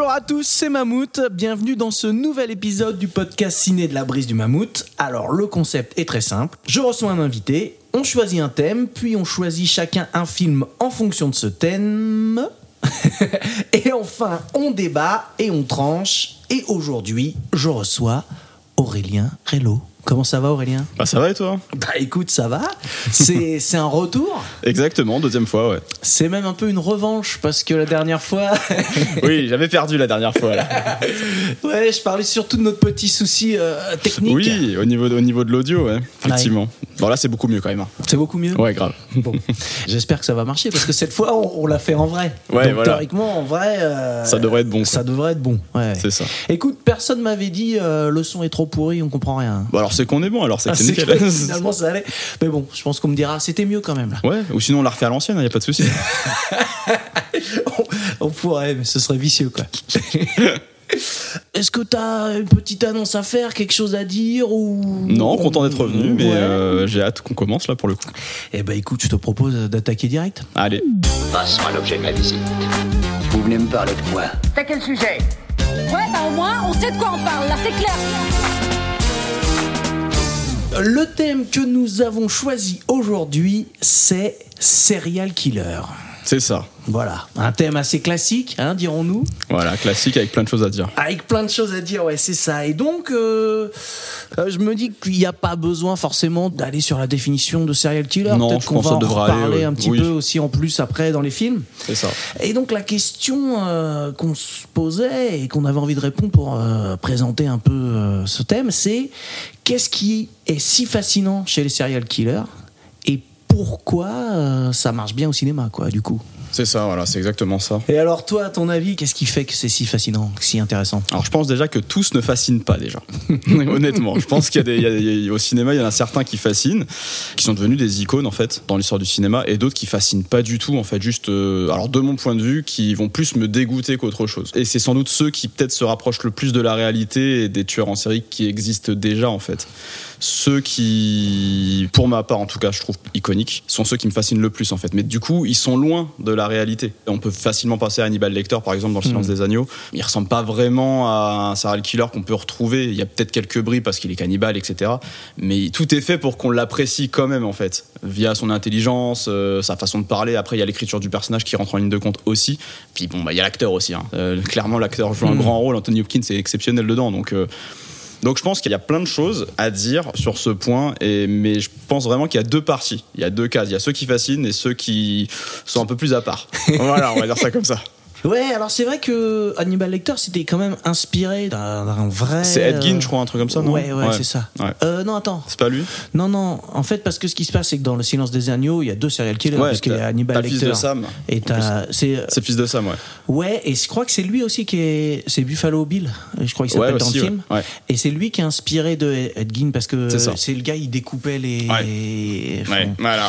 Bonjour à tous, c'est Mammouth. Bienvenue dans ce nouvel épisode du podcast ciné de la brise du Mammouth. Alors, le concept est très simple. Je reçois un invité, on choisit un thème, puis on choisit chacun un film en fonction de ce thème. et enfin, on débat et on tranche. Et aujourd'hui, je reçois Aurélien Rello. Comment ça va Aurélien Bah ça va et toi? Bah écoute, ça va. C'est c'est un retour. Exactement, deuxième fois, ouais. C'est même un peu une revanche parce que la dernière fois, Oui, j'avais perdu la dernière fois. Là. ouais, je parlais surtout de notre petit souci euh, technique. Oui, au niveau de, au niveau de l'audio, ouais, effectivement. Bon là c'est beaucoup mieux quand même. hein. C'est beaucoup mieux? Ouais, grave. Bon, j'espère que ça va marcher parce que cette fois on, on l'a fait en vrai. Ouais, Donc voilà. théoriquement en vrai, euh, Ça devrait être bon, Ça devrait être bon. Ouais. C'est ça. Écoute, personne m'avait dit euh, le son est trop pourri, on comprend rien. Bon alors c'est qu'on est bon alors, c'est Ah, que c'est c'est nickel. que finalement ça allait. Mais bon, je pense qu'on me dira c'était mieux quand même là. Ouais, ou sinon on la refait à l'ancienne, y a pas de souci. on, on pourrait, mais ce serait vicieux quoi. Est-ce que t'as une petite annonce à faire, quelque chose à dire ou Non, content d'être revenu, mais Ouais. euh, j'ai hâte qu'on commence là pour le coup. Eh ben écoute, je te propose d'attaquer direct. Allez. Passons à l'objet de la visite. Vous venez me parler de quoi? T'as quel sujet? Ouais, bah au moins, on sait de quoi on parle, là, c'est clair. Le thème que nous avons choisi aujourd'hui, c'est serial killer. C'est ça. Voilà, un thème assez classique, hein, dirons-nous, Voilà, classique avec plein de choses à dire. avec plein de choses à dire, ouais, c'est ça. Et donc, euh, euh, je me dis qu'il n'y a pas besoin forcément d'aller sur la définition de serial killer. Non, Peut-être qu'on va en ouais. un petit Oui. peu aussi en plus après dans les films. C'est ça. Et donc la question euh, qu'on se posait et qu'on avait envie de répondre pour euh, présenter un peu ce thème, c'est qu'est-ce qui est si fascinant chez les serial killers? Pourquoi euh, ça marche bien au cinéma, quoi, du coup. C'est ça, voilà, c'est exactement ça. Et alors toi, à ton avis, qu'est-ce qui fait que c'est si fascinant, si intéressant? Alors je pense déjà que tous ne fascinent pas déjà. Honnêtement, je pense qu'il y a des, il y a- il y a- au cinéma, il y en a certains qui fascinent, qui sont devenus des icônes en fait dans l'histoire du cinéma, et d'autres qui fascinent pas du tout en fait. Juste, euh, alors de mon point de vue, qui vont plus me dégoûter qu'autre chose. Et c'est sans doute ceux qui peut-être se rapprochent le plus de la réalité et des tueurs en série qui existent déjà en fait. Ceux qui, pour ma part en tout cas, je trouve iconiques, sont ceux qui me fascinent le plus en fait. Mais du coup, ils sont loin de la réalité. On peut facilement passer à Hannibal Lecter par exemple dans Le Silence des Agneaux. Il ressemble pas vraiment à un serial killer qu'on peut retrouver. Il y a peut-être quelques bris parce qu'il est cannibale, etc. Mais tout est fait pour qu'on l'apprécie quand même en fait, via son intelligence, euh, sa façon de parler. Après, il y a l'écriture du personnage qui rentre en ligne de compte aussi. Puis bon, bah, il y a l'acteur aussi. hein. Euh, clairement, l'acteur joue un grand rôle. Anthony Hopkins est exceptionnel dedans. Donc euh, donc je pense qu'il y a plein de choses à dire sur ce point, et, mais je pense vraiment qu'il y a deux parties, il y a deux cases, il y a ceux qui fascinent et ceux qui sont un peu plus à part. voilà, on va dire ça comme ça. Ouais, alors c'est vrai que Hannibal Lecter c'était quand même inspiré d'un vrai. C'est Ed Gein, euh, je crois, un truc comme ça, non Ouais, ouais, c'est ça. Ouais. Euh, non, attends. C'est pas lui Non, non. En fait, parce que ce qui se passe, c'est que dans Le Silence des Agneaux, il y a deux serial killers. Parce qu'il y a Hannibal t'as le fils Lecter. de Sam, Et t'as. C'est. Fils de Sam, ouais. Ouais, et je crois que c'est lui aussi qui est. C'est Buffalo Bill, je crois qu'il s'appelle dans le film. Et c'est lui qui est inspiré de Ed Gein parce que C'est le gars, il découpait les. Ouais. Enfin, voilà.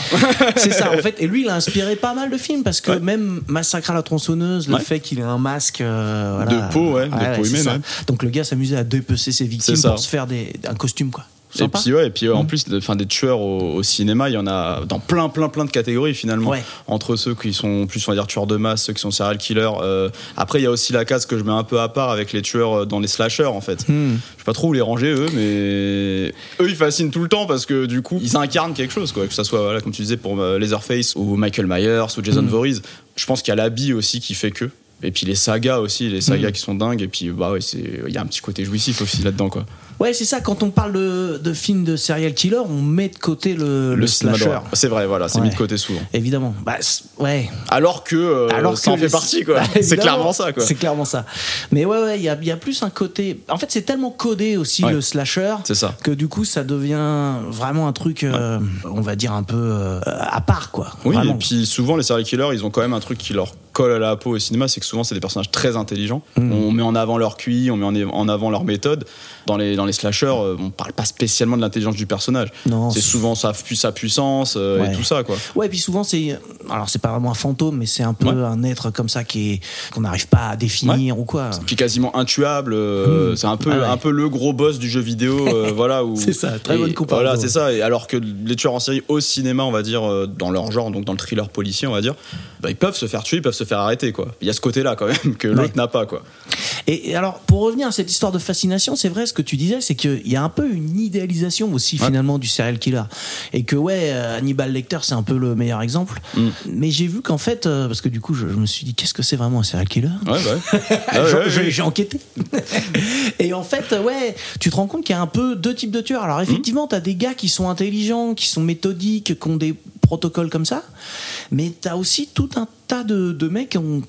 c'est ça, en fait. Et lui, il a inspiré pas mal de films parce que même Massacre à la tronçonneuse, le. Fait qu'il ait un masque. euh, voilà. De peau, ouais, de peau c'est humaine. Donc le gars s'amusait à dépecer ses victimes pour se faire des, un costume, quoi. Et puis ouais, et puis euh, Mm. en plus, enfin des tueurs au, au cinéma, il y en a dans plein, plein, plein de catégories finalement. Ouais. Entre ceux qui sont plus, on va dire, tueurs de masse, ceux qui sont serial killers. euh, après, il y a aussi la case que je mets un peu à part avec les tueurs euh, dans les slashers en fait. Hmm. Je sais pas trop où les ranger eux, mais eux ils fascinent tout le temps parce que du coup ils incarnent quelque chose quoi. Que ça soit voilà, comme tu disais pour euh, Leatherface ou Michael Myers ou Jason Mm. Voorhees. Je pense qu'il y a l'habit aussi qui fait que. Et puis les sagas aussi, les sagas Mm. qui sont dingues. Et puis bah ouais, il y a un petit côté jouissif aussi là-dedans quoi. Ouais, c'est ça. Quand on parle de, de films de serial killer, on met de côté le, slasher. C'est vrai, voilà, c'est Ouais. mis de côté souvent. Évidemment. Bah, ouais. Alors que euh, Alors ça en fait partie quoi. Bah, c'est clairement ça quoi. C'est clairement ça. Mais ouais, ouais, il y y a plus un côté. En fait, c'est tellement codé aussi Ouais. le slasher C'est ça. que du coup, ça devient vraiment un truc, euh, on va dire un peu euh, à part, quoi. Oui, Vraiment. et puis souvent les serial killers, ils ont quand même un truc qui leur colle à la peau au cinéma, c'est que souvent c'est des personnages très intelligents. Mm. On met en avant leur QI, on met en- en avant leur méthode. Dans les, dans les slashers, euh, on parle pas spécialement de l'intelligence du personnage. Non, c'est souvent sa, sa puissance euh, Ouais. et tout ça, quoi. Ouais, et puis souvent c'est alors c'est pas vraiment un fantôme, mais c'est un peu Ouais. un être comme ça qui est qu'on n'arrive pas à définir ou quoi. Puis quasiment intuable. euh, Mm. C'est un peu, Ah un peu le gros boss du jeu vidéo, euh, voilà. C'est ça, très et bonne comparaison. Voilà, c'est ça. Et alors que les tueurs en série au cinéma, on va dire, dans leur genre, donc dans le thriller policier, on va dire, bah, ils peuvent se faire tuer, ils peuvent se faire arrêter, quoi. Il y a ce côté-là quand même que l'autre n'a pas, quoi. Et, et alors, pour revenir à cette histoire de fascination, c'est vrai ce que tu disais, c'est qu'il y a un peu une idéalisation aussi Ouais. finalement du serial killer. Et que ouais, euh, Hannibal Lecter, c'est un peu le meilleur exemple. Mm. Mais j'ai vu qu'en fait, euh, parce que du coup, je, je me suis dit, qu'est-ce que c'est vraiment un serial killer? Ouais, bah ouais. J'ai- enquêté. et en fait, euh, ouais, tu te rends compte qu'il y a un peu deux types de tueurs. Alors effectivement, t'as des gars qui sont intelligents, qui sont méthodiques, qui ont des protocoles comme ça. Mais t'as aussi tout un tas de, de mecs qui, ont-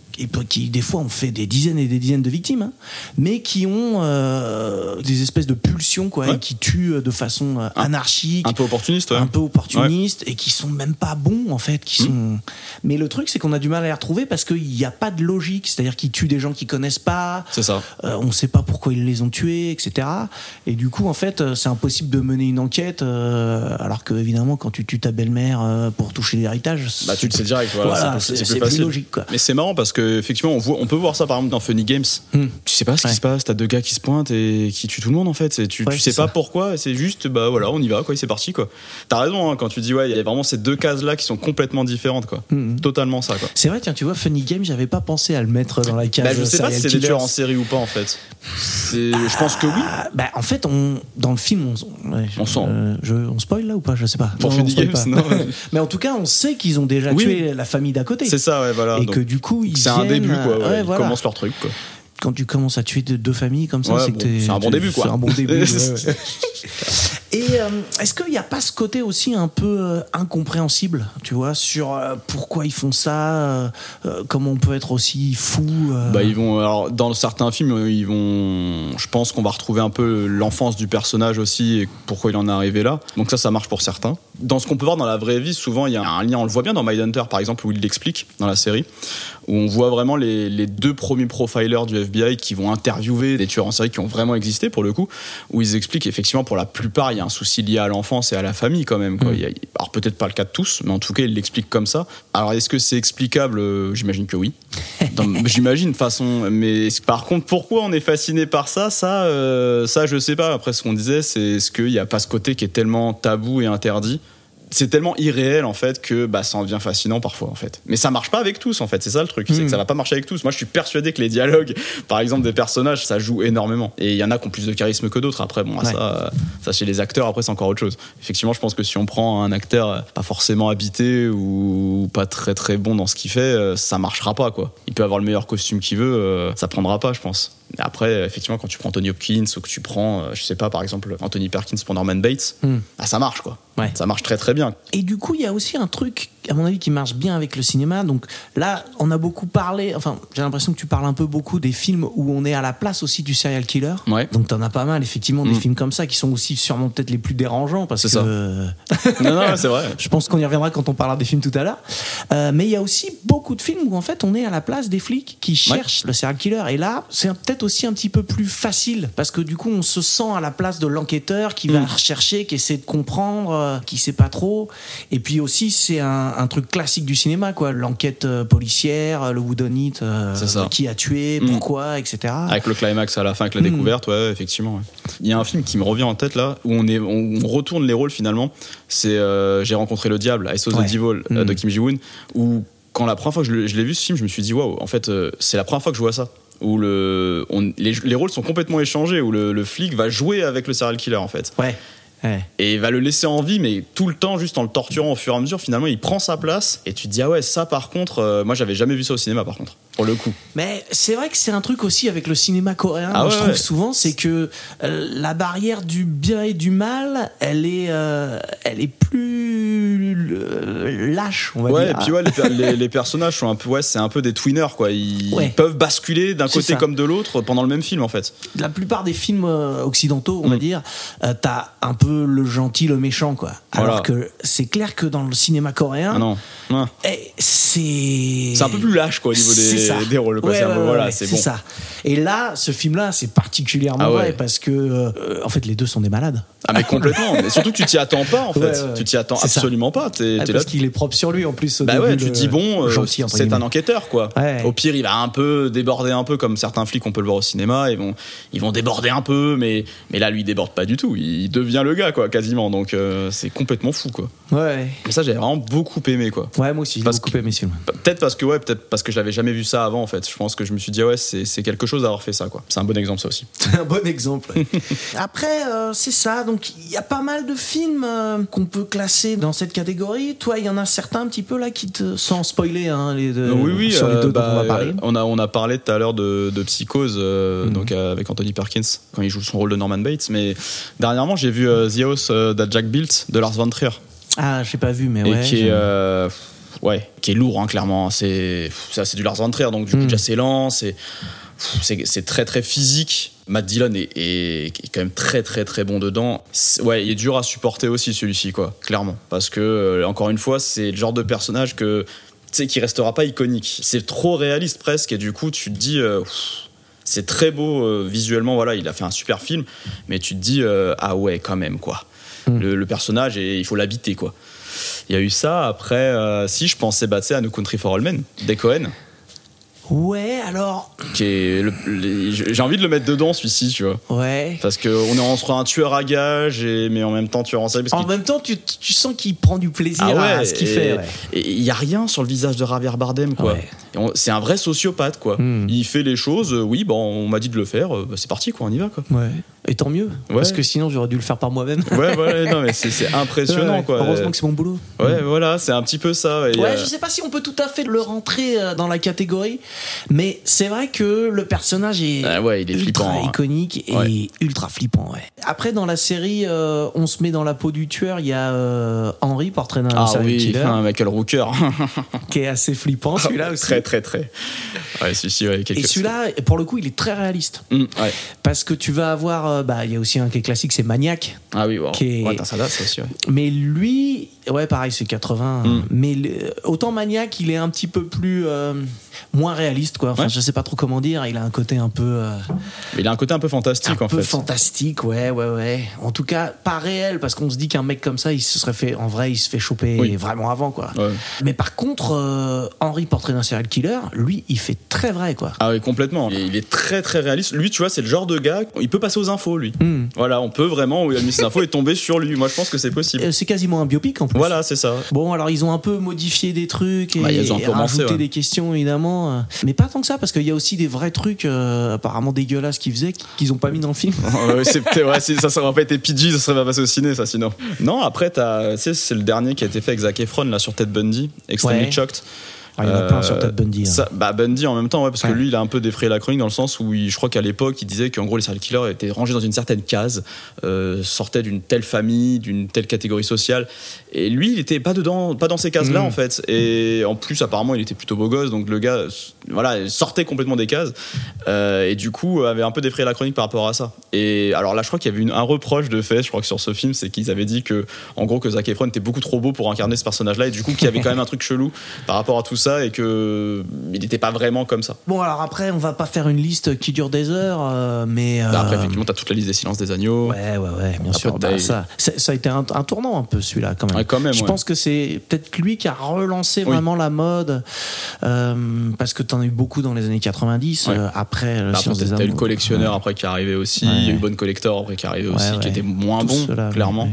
qui, des fois, ont fait des dizaines et des dizaines de victimes, hein, mais qui ont euh, des espèces de pulsions, quoi, Ouais. et qui tuent de façon euh, anarchique Un peu opportuniste, ouais. un peu opportunistes et qui sont même pas bons en fait Hmm. qui sont mais le truc c'est qu'on a du mal à les retrouver parce qu'il n'y a pas de logique c'est-à-dire qu'ils tuent des gens qu'ils connaissent pas C'est ça. euh, on sait pas pourquoi ils les ont tués etc et du coup en fait euh, c'est impossible de mener une enquête euh, alors que évidemment quand tu tues ta belle-mère euh, pour toucher l'héritage Bah, tu le sais direct, voilà, Voilà, c'est plus- logique, quoi. Mais c'est marrant parce que effectivement, on, voit, on peut voir ça par exemple dans Funny Games. Hmm. Tu sais pas ce qui Ouais. se passe, t'as deux gars qui se pointent et qui tuent tout le monde en fait. Tu, Ouais, tu sais pas ça. pourquoi, c'est juste bah voilà, on y va quoi, c'est parti quoi. T'as raison hein, quand tu dis ouais, il y a vraiment ces deux cases là qui sont complètement différentes quoi. Mhm. Totalement ça quoi. c'est vrai tiens tu vois Funny Game j'avais pas pensé à le mettre dans la case Bah, je sais pas si c'est des tueurs en série ou pas en fait. C'est- Je pense que oui. Ah, bah, en fait, on, dans le film, on, ouais, On sent. euh, je, on spoil là ou pas? Je sais pas. Pour Non, Funny Games, pas. non. Mais en tout cas, on sait qu'ils ont déjà Oui. tué la famille d'à côté. C'est ça ouais voilà. Et Donc, que du coup, ils C'est un début quoi. ouais, ouais, Ils voilà. commencent leur truc quoi. Quand tu commences à tuer de- deux familles comme ça, Ouais, c'est bon, c'est un bon début, quoi. C'est un bon début. ouais, ouais. Et euh, est-ce qu'il n'y a pas ce côté aussi un peu euh, incompréhensible, tu vois, sur euh, pourquoi ils font ça, comment on peut être aussi fou Bah, ils vont alors dans certains films ils vont je pense qu'on va retrouver un peu l'enfance du personnage aussi et pourquoi il en est arrivé là. Donc ça ça marche pour certains. Dans ce qu'on peut voir dans la vraie vie, souvent il y a un lien, on le voit bien dans Mindhunter par exemple où il l'explique dans la série où on voit vraiment les, les deux premiers profilers du FBI qui vont interviewer des tueurs en série qui ont vraiment existé pour le coup où ils expliquent effectivement pour la plupart il y a un souci lié à l'enfance et à la famille quand même quoi. Il y a- alors peut-être pas le cas de tous mais en tout cas ils l'expliquent comme ça. Alors est-ce que c'est explicable? Euh, J'imagine que oui. J'imagine de façon, mais par contre, pourquoi on est fasciné par ça? Ça, euh, ça, je sais pas. Après, ce qu'on disait, c'est ce qu'il n'y a pas ce côté qui est tellement tabou et interdit? C'est tellement irréel en fait que bah, ça en devient fascinant parfois en fait. Mais ça marche pas avec tous en fait. C'est ça le truc, c'est que ça va pas marcher avec tous. Moi, je suis persuadé que les dialogues, par exemple des personnages, ça joue énormément. Et il y en a qui ont plus de charisme que d'autres. Après, bon, Ouais. ça, ça chez les acteurs, après c'est encore autre chose. Effectivement, je pense que si on prend un acteur euh, pas forcément habité ou pas très très bon dans ce qu'il fait, euh, ça marchera pas quoi. Il peut avoir le meilleur costume qu'il veut, euh, ça prendra pas, je pense. Mais après, effectivement, quand tu prends Anthony Hopkins ou que tu prends, euh, je sais pas, par exemple Anthony Perkins pour Norman Bates, Hmm. bah, ça marche quoi. Ouais. Ça marche très très bien. Et du coup, il y a aussi un truc, à mon avis, qui marche bien avec le cinéma. Donc là, on a beaucoup parlé, enfin, j'ai l'impression que tu parles un peu beaucoup des films où on est à la place aussi du serial killer. Ouais. Donc t'en as pas mal, effectivement, des Mm. films comme ça qui sont aussi sûrement peut-être les plus dérangeants parce que ça. non, non, c'est vrai. je pense qu'on y reviendra quand on parlera des films tout à l'heure. Euh, mais il y a aussi beaucoup de films où en fait on est à la place des flics qui cherchent le serial killer. Et là, c'est peut-être aussi un petit peu plus facile parce que du coup on se sent à la place de l'enquêteur qui va Mm. rechercher, qui essaie de comprendre, euh, qui sait pas trop. Et puis aussi c'est un, un truc classique du cinéma, quoi. L'enquête euh, policière, le whodunit, euh, qui a tué, Mm. pourquoi, etc. Avec le climax à la fin, avec la Mm. découverte, ouais, effectivement. ouais. Il y a un film qui me revient en tête là, où on, est, on, on retourne les rôles finalement. C'est euh, J'ai rencontré le diable, I Saw Ouais. the Devil euh, Mm. de Kim Ji-woon, où quand la première fois que je, l'ai vu ce film, je me suis dit, waouh, en fait, c'est la première fois que je vois ça. Où le, on- les, les rôles sont complètement échangés, où le, le flic va jouer avec le serial killer en fait. Ouais. Ouais. Et il va le laisser en vie, mais tout le temps, juste en le torturant au fur et à mesure, finalement, il prend sa place. Et tu te dis, ah ouais, ça par contre, euh, moi j'avais jamais vu ça au cinéma par contre, pour le coup. Mais c'est vrai que c'est un truc aussi avec le cinéma coréen, Ah moi, ouais, je trouve ouais. souvent, c'est que euh, la barrière du bien et du mal, elle est, euh, elle est plus euh, lâche, on va Ouais, dire. et puis ouais, les, per- les- les personnages sont un peu, ouais, c'est un peu des twinners quoi. Ils, Ouais. peuvent basculer d'un côté ça. comme de l'autre pendant le même film en fait. La plupart des films occidentaux, on va Mm. dire, euh, t'as un peu le gentil, le méchant, quoi. Alors que c'est clair que dans le cinéma coréen, Ah non, eh, c'est. c'est un peu plus lâche quoi au niveau C'est ça. des, rôles. Ouais, ouais, voilà, c'est bon. ça. Et là, ce film-là, c'est particulièrement Ah ouais. vrai parce que, euh, en fait, les deux sont des malades. Ah mais complètement. mais surtout tu t'y attends pas en fait. Ouais, ouais, ouais. Tu t'y attends ça. absolument pas. T'es, Ah, t'es là. parce qu'il est propre sur lui en plus. Au Bah début, ouais, tu le dis bon, euh, gentil, c'est un enquêteur quoi. Au pire, il va un peu déborder un peu comme certains flics, on peut le voir au cinéma. Ils vont, ils vont déborder un peu, mais mais là, lui, il déborde pas du tout. Il devient le gars quoi, quasiment. Donc euh, c'est complètement fou quoi. Ouais. Mais ça, j'ai vraiment beaucoup aimé quoi. Ouais, moi aussi, j'ai Parce beaucoup que- aimé ce film. Peut-être parce que ouais, peut-être parce que je l'avais jamais vu ça avant en fait. Je pense que je me suis dit ouais, c'est, c'est quelque chose d'avoir fait ça quoi. C'est un bon exemple ça aussi. C'est un bon exemple. Après, euh, c'est ça. Donc, il y a pas mal de films euh, qu'on peut classer dans cette catégorie. Toi, il y en a certains un petit peu là qui te, sans spoiler, hein, les deux, oui oui. sur les euh, deux dont bah, on va parler. euh, on a on a parlé tout à l'heure de, de Psychose euh, Mhm. donc euh, avec Anthony Perkins quand il joue son rôle de Norman Bates. Mais dernièrement, j'ai vu euh, The House euh, that Jack built de Lars von Trier. Ah, j'ai pas vu, mais et ouais. qui est euh, ouais qui est lourd hein, clairement c'est ça c'est du Lars von Trier donc du coup Mm. déjà c'est lent c'est c'est très très physique. Matt Dillon est, est- est quand même très très très bon dedans. Ouais il est dur à supporter aussi celui-ci quoi clairement. Parce que euh, encore une fois c'est le genre de personnage que tu sais qui restera pas iconique. C'est trop réaliste presque et du coup tu te dis euh, c'est très beau euh, visuellement voilà il a fait un super film mais tu te dis euh, ah ouais quand même quoi. Mm. le, le personnage et il faut l'habiter quoi. Il y a eu ça après si je pensais bah, à No Country for All Men des Cohen Ouais, alors. j'ai envie de le mettre dedans celui-ci tu vois Ouais. parce que on est entre un tueur à gage et mais en même temps tueur en série parce En même temps, tu, tu sens qu'il prend du plaisir ah ouais, à ce qu'il fait. ouais. Il y a rien sur le visage de Javier Bardem quoi. Ouais. C'est un vrai sociopathe quoi. Hmm. Il fait les choses, euh, oui, bon, on m'a dit de le faire, euh, bah, c'est parti quoi, on y va quoi. Ouais. Et tant mieux. Ouais. Parce que sinon, j'aurais dû le faire par moi-même. Ouais, ouais, non mais c'est impressionnant Ouais, quoi. Heureusement que c'est mon boulot. Ouais, voilà, c'est un petit peu ça. et, Ouais, euh, je sais pas si on peut tout à fait le rentrer euh, dans la catégorie, mais c'est vrai que le personnage est, Ah ouais, il est ultra flippant, hein. iconique et Ouais. ultra flippant. Ouais. Après, dans la série, euh, on se met dans la peau du tueur. Il y a euh, Henry, portrait d'un Ah serial oui, killer, un Michael Rooker. qui est assez flippant celui-là aussi. très très très. Ouais, celui-ci, ouais, quelque Et celui-là, pour le coup, il est très réaliste. Ouais. Parce que tu vas avoir. Euh, bah, il y a aussi un qui est classique, c'est Maniac. Ah oui, wow. Qui est- Ouais, attends, ça date ça aussi. Ouais. Mais lui, ouais, pareil, c'est 80. Mm. Mais autant Maniac, il est un petit peu plus. euh, moins réaliste, quoi. Enfin, Ouais. je sais pas trop comment dire. Il a un côté un peu. euh, il a un côté un peu fantastique un en peu fait. fantastique, ouais, ouais, ouais. En tout cas, pas réel, parce qu'on se dit qu'un mec comme ça, il se serait fait. En vrai, il se fait choper Oui. vraiment avant, quoi. Ouais. Mais par contre, euh, Henry, portrait d'un serial killer, lui, il fait très vrai, quoi. Ah oui, complètement. Il est, il est très très réaliste. Lui, tu vois, c'est le genre de gars, il peut passer aux infos, lui. Mm. Voilà, on peut vraiment, où il a mis ses infos et tomber sur lui. Moi, je pense que c'est possible. Euh, C'est quasiment un biopic en plus. Voilà, c'est ça. Bon, alors ils ont un peu modifié des trucs et, Bah, ils ont et rajouté ouais. des questions évidemment, mais pas tant que ça parce qu'il y a aussi des vrais trucs euh, apparemment dégueulasses qu'ils faisaient qu'ils ont pas mis dans le film. Ouais, c'est peut-être- ouais, c'est- ça, ça aurait pas été PG, ça serait pas passé au ciné, ça, sinon. Non, après, c'est le dernier qui a été fait avec Zac Efron, là, sur Ted Bundy, Extremely. Shocked. Ah, il y en a plein Euh, sur Ted Bundy. hein. Ça, bah Bundy en même temps, ouais, parce Ouais. que lui, il a un peu défrayé la chronique dans le sens où il- je crois qu'à l'époque, il disait qu'en gros, les serial killers étaient rangés dans une certaine case, euh, sortaient d'une telle famille, d'une telle catégorie sociale. Et lui, il était pas dedans, pas dans ces cases-là, Mm. en fait. Et en plus, apparemment, il était plutôt beau gosse, donc le gars, voilà, il sortait complètement des cases. Euh, et du coup, avait un peu défrayé la chronique par rapport à ça. Et alors là, je crois qu'il y avait une- un reproche de fait, je crois que sur ce film, c'est qu'ils avaient dit que, en gros, que Zac Efron était beaucoup trop beau pour incarner ce personnage-là, et du coup, qu'il y avait quand même un truc chelou par rapport à tout ça, et que il n'était pas vraiment comme ça. Bon alors après on va pas faire une liste qui dure des heures, euh, mais euh, Bah, Après, effectivement, t'as toute la liste des silences des agneaux. Ouais, ouais, ouais, bien Après, sûr. Bah, ça, ça, a été un, un tournant un peu celui-là quand même. Ouais, quand même, Je ouais. pense que c'est peut-être lui qui a relancé Oui. vraiment la mode euh, parce que t'en as eu beaucoup dans les années 90 Ouais. euh, après le Après, Silence des t'as eu le collectionneur après qui est arrivé aussi. Il y a eu Bonne Collector après qui est arrivé aussi, qui était moins bon, clairement.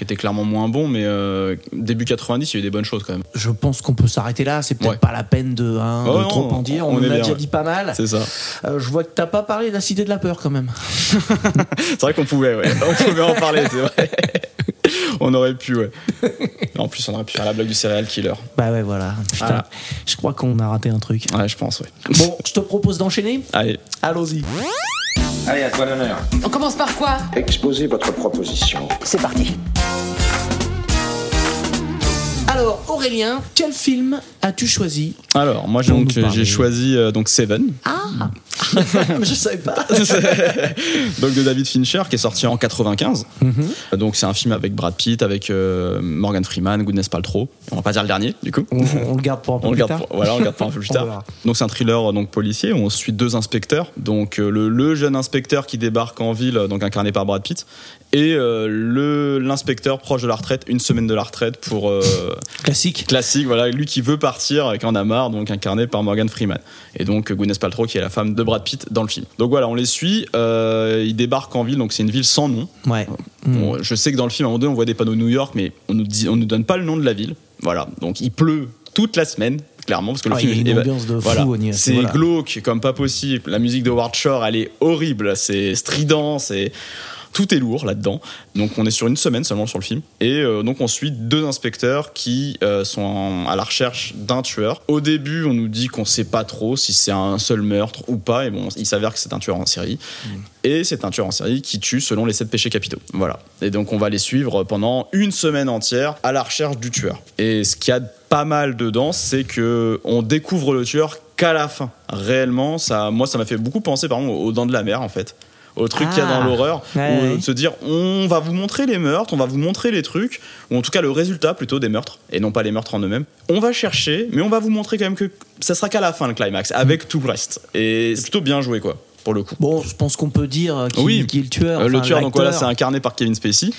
Qui était clairement moins bon, mais euh, début 90, il y a eu des bonnes choses quand même. Je pense qu'on peut s'arrêter là. C'est peut-être Ouais. pas la peine de, hein, Oh de non, trop en dire. On, on en a bien, déjà ouais. dit pas mal. C'est ça. Euh, je vois que t'as pas parlé de la Cité de la Peur quand même. C'est vrai qu'on pouvait, ouais. On pouvait en parler, c'est vrai. on aurait pu, ouais. En plus, on aurait pu faire la blague du serial killer. Bah ouais, voilà. Putain, Voilà. Je crois qu'on a raté un truc. Ouais, je pense, ouais. Bon, je te propose d'enchaîner. Allez. Allons-y. Allez, à toi l'honneur. On commence par quoi? Exposez votre proposition. C'est parti. Alors, Aurélien, quel film as-tu choisi Alors, moi donc j'ai choisi euh, donc Seven, Ah Je savais pas. donc de David Fincher, qui est sorti en 95. Mhm. Donc c'est un film avec Brad Pitt, avec euh, Morgan Freeman, Goodness Paltrow. On va pas dire le dernier, du coup. On, on le garde pour un peu On plus garde tard. pour, voilà, on le garde pour un peu plus tard. Donc c'est un thriller donc policier où on suit deux inspecteurs. Donc euh, le, le jeune inspecteur qui débarque en ville, donc incarné par Brad Pitt, et euh, le l'inspecteur proche de la retraite, une semaine de la retraite pour euh, Classique. classique. Voilà, lui qui veut partir, qui en a marre, donc incarné par Morgan Freeman. Et donc Gwyneth Paltrow qui est la femme de Brad Pitt dans le film. Donc voilà, on les suit. Euh, ils débarquent en ville, donc c'est une ville sans nom. Ouais. Bon, je sais que dans le film, à un moment donné, on voit des panneaux New York, mais on nous, dit, on nous donne pas le nom de la ville. Voilà. Donc il pleut toute la semaine, clairement, parce que le Ah, film il y a une ambiance de fou voilà. niveau- C'est voilà. glauque comme pas possible. La musique de Howard Shore, elle est horrible. C'est strident, c'est tout est lourd là-dedans. Donc on est sur une semaine seulement sur le film. Et euh, donc on suit deux inspecteurs qui euh, sont en- à la recherche d'un tueur. Au début, on nous dit qu'on sait pas trop si c'est un seul meurtre ou pas. Et bon, il s'avère que c'est un tueur en série. Et c'est un tueur en série qui tue selon les sept péchés capitaux. Voilà. Et donc on va les suivre pendant une semaine entière à la recherche du tueur. Et ce qu'il y a de pas mal dedans, c'est que on découvre le tueur qu'à la fin. Réellement, ça, moi, ça m'a fait beaucoup penser, par exemple, aux Dents de la Mer, en fait. Au truc qu'il y a Ah. dans l'horreur, Ouais, euh, ouais. de se dire on va vous montrer les meurtres, on va vous montrer les trucs, ou en tout cas le résultat plutôt des meurtres, et non pas les meurtres en eux-mêmes. On va chercher, mais on va vous montrer quand même que ça sera qu'à la fin le climax, avec tout le reste. Et c'est plutôt bien joué, quoi, pour le coup. Bon, je pense qu'on peut dire euh, qui, Oui. qui est le tueur. Euh, le tueur, donc voilà, c'est incarné par Kevin Spacey.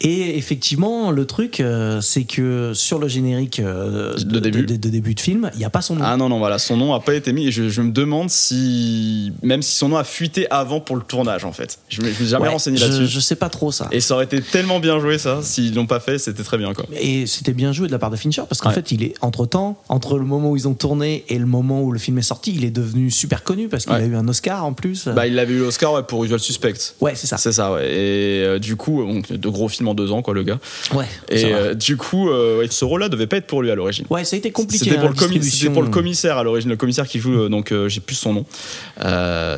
Et effectivement, le truc, euh, c'est que sur le générique euh, De début. de, de début de film, il n'y a pas son nom. Ah non, non, voilà, son nom a pas été mis, et je, je me demande si. Même si son nom a fuité avant pour le tournage, en fait. Je je me suis jamais Ouais, renseigné là-dessus. je sais pas trop ça. Et ça aurait été tellement bien joué, ça. S'ils l'ont pas fait, c'était très bien, quoi. Et c'était bien joué de la part de Fincher parce qu'en Ouais. fait, il est entre temps, entre le moment où ils ont tourné et le moment où le film est sorti, il est devenu super connu parce qu'il Ouais. a eu un Oscar en plus. Bah, il avait eu l'Oscar ouais, pour Usual Suspect. ouais, c'est ça. C'est ça, ouais. Et euh, du coup, bon, de gros films en deux ans, quoi, le gars. Ouais, Et euh, du coup, euh, ouais, ce rôle-là devait pas être pour lui à l'origine. ouais, ça a été compliqué. C'était pour, hein, c'était pour le commissaire à l'origine, le commissaire qui joue, euh, donc j'ai plus son nom.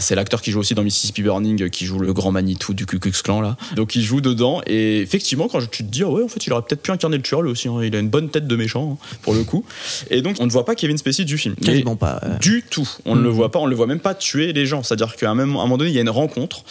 C'est l'acteur qui joue aussi dans Mississippi Burning, qui joue le grand Manitou du Ku Klux Klan là. Donc il joue dedans et effectivement quand tu te dis ah ouais en fait il aurait peut-être pu incarner le tueur lui aussi. hein. Il a une bonne tête de méchant hein, pour le coup. Et donc on ne voit pas Kevin Spacey du film. Quasiment pas. du tout. On ne Mm. le voit pas, on ne le voit même pas tuer les gens. C'est-à-dire qu'à un moment donné, il y a une rencontre.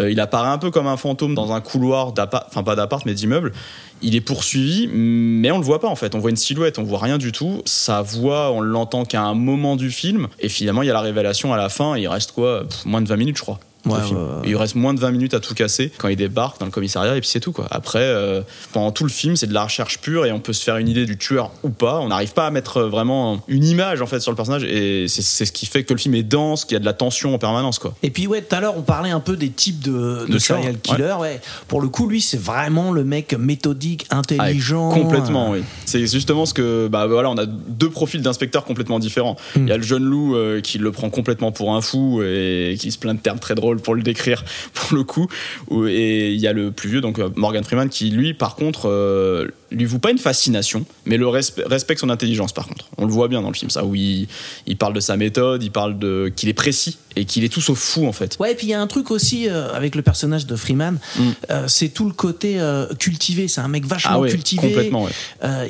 Euh, il apparaît un peu comme un fantôme dans un couloir d'appart, enfin pas d'appart, mais d'immeuble. Il est poursuivi, mais on le voit pas en fait. On voit une silhouette, on voit rien du tout. Sa voix, on l'entend qu'à un moment du film. Et finalement, il y a la révélation à la fin. Il reste quoi Moins de 20 minutes, je crois. Ouais. Il reste moins de 20 minutes à tout casser quand il débarque dans le commissariat et puis c'est tout quoi. Après, euh, pendant tout le film, c'est de la recherche pure et on peut se faire une idée du tueur ou pas. On n'arrive pas à mettre euh, vraiment une image en fait sur le personnage et c'est ce qui fait que le film est dense, qu'il y a de la tension en permanence quoi. Et puis ouais, tout à l'heure on parlait un peu des types de, de De serial killer. Ouais. Pour le coup, lui, c'est vraiment le mec méthodique, intelligent. Ah, complètement, euh, oui. C'est justement ce que, bah voilà, on a deux profils d'inspecteurs complètement différents. Il y a le jeune loup euh, qui le prend complètement pour un fou et qui se plaint de termes très drôles pour le décrire, pour le coup. Ou- Et il y a le plus vieux, donc euh, Morgan Freeman, qui lui, par contre, euh, lui voue pas une fascination, mais le respe- respecte son intelligence, par contre. On le voit bien dans le film, ça, où il, il parle de sa méthode, il parle de qu'il est précis et qu'il est tout sauf fou, en fait. Ouais, et puis il y a un truc aussi euh, avec le personnage de Freeman, Mm. euh, c'est tout le côté euh, cultivé. C'est un mec vachement Ah ouais, cultivé. complètement, ouais.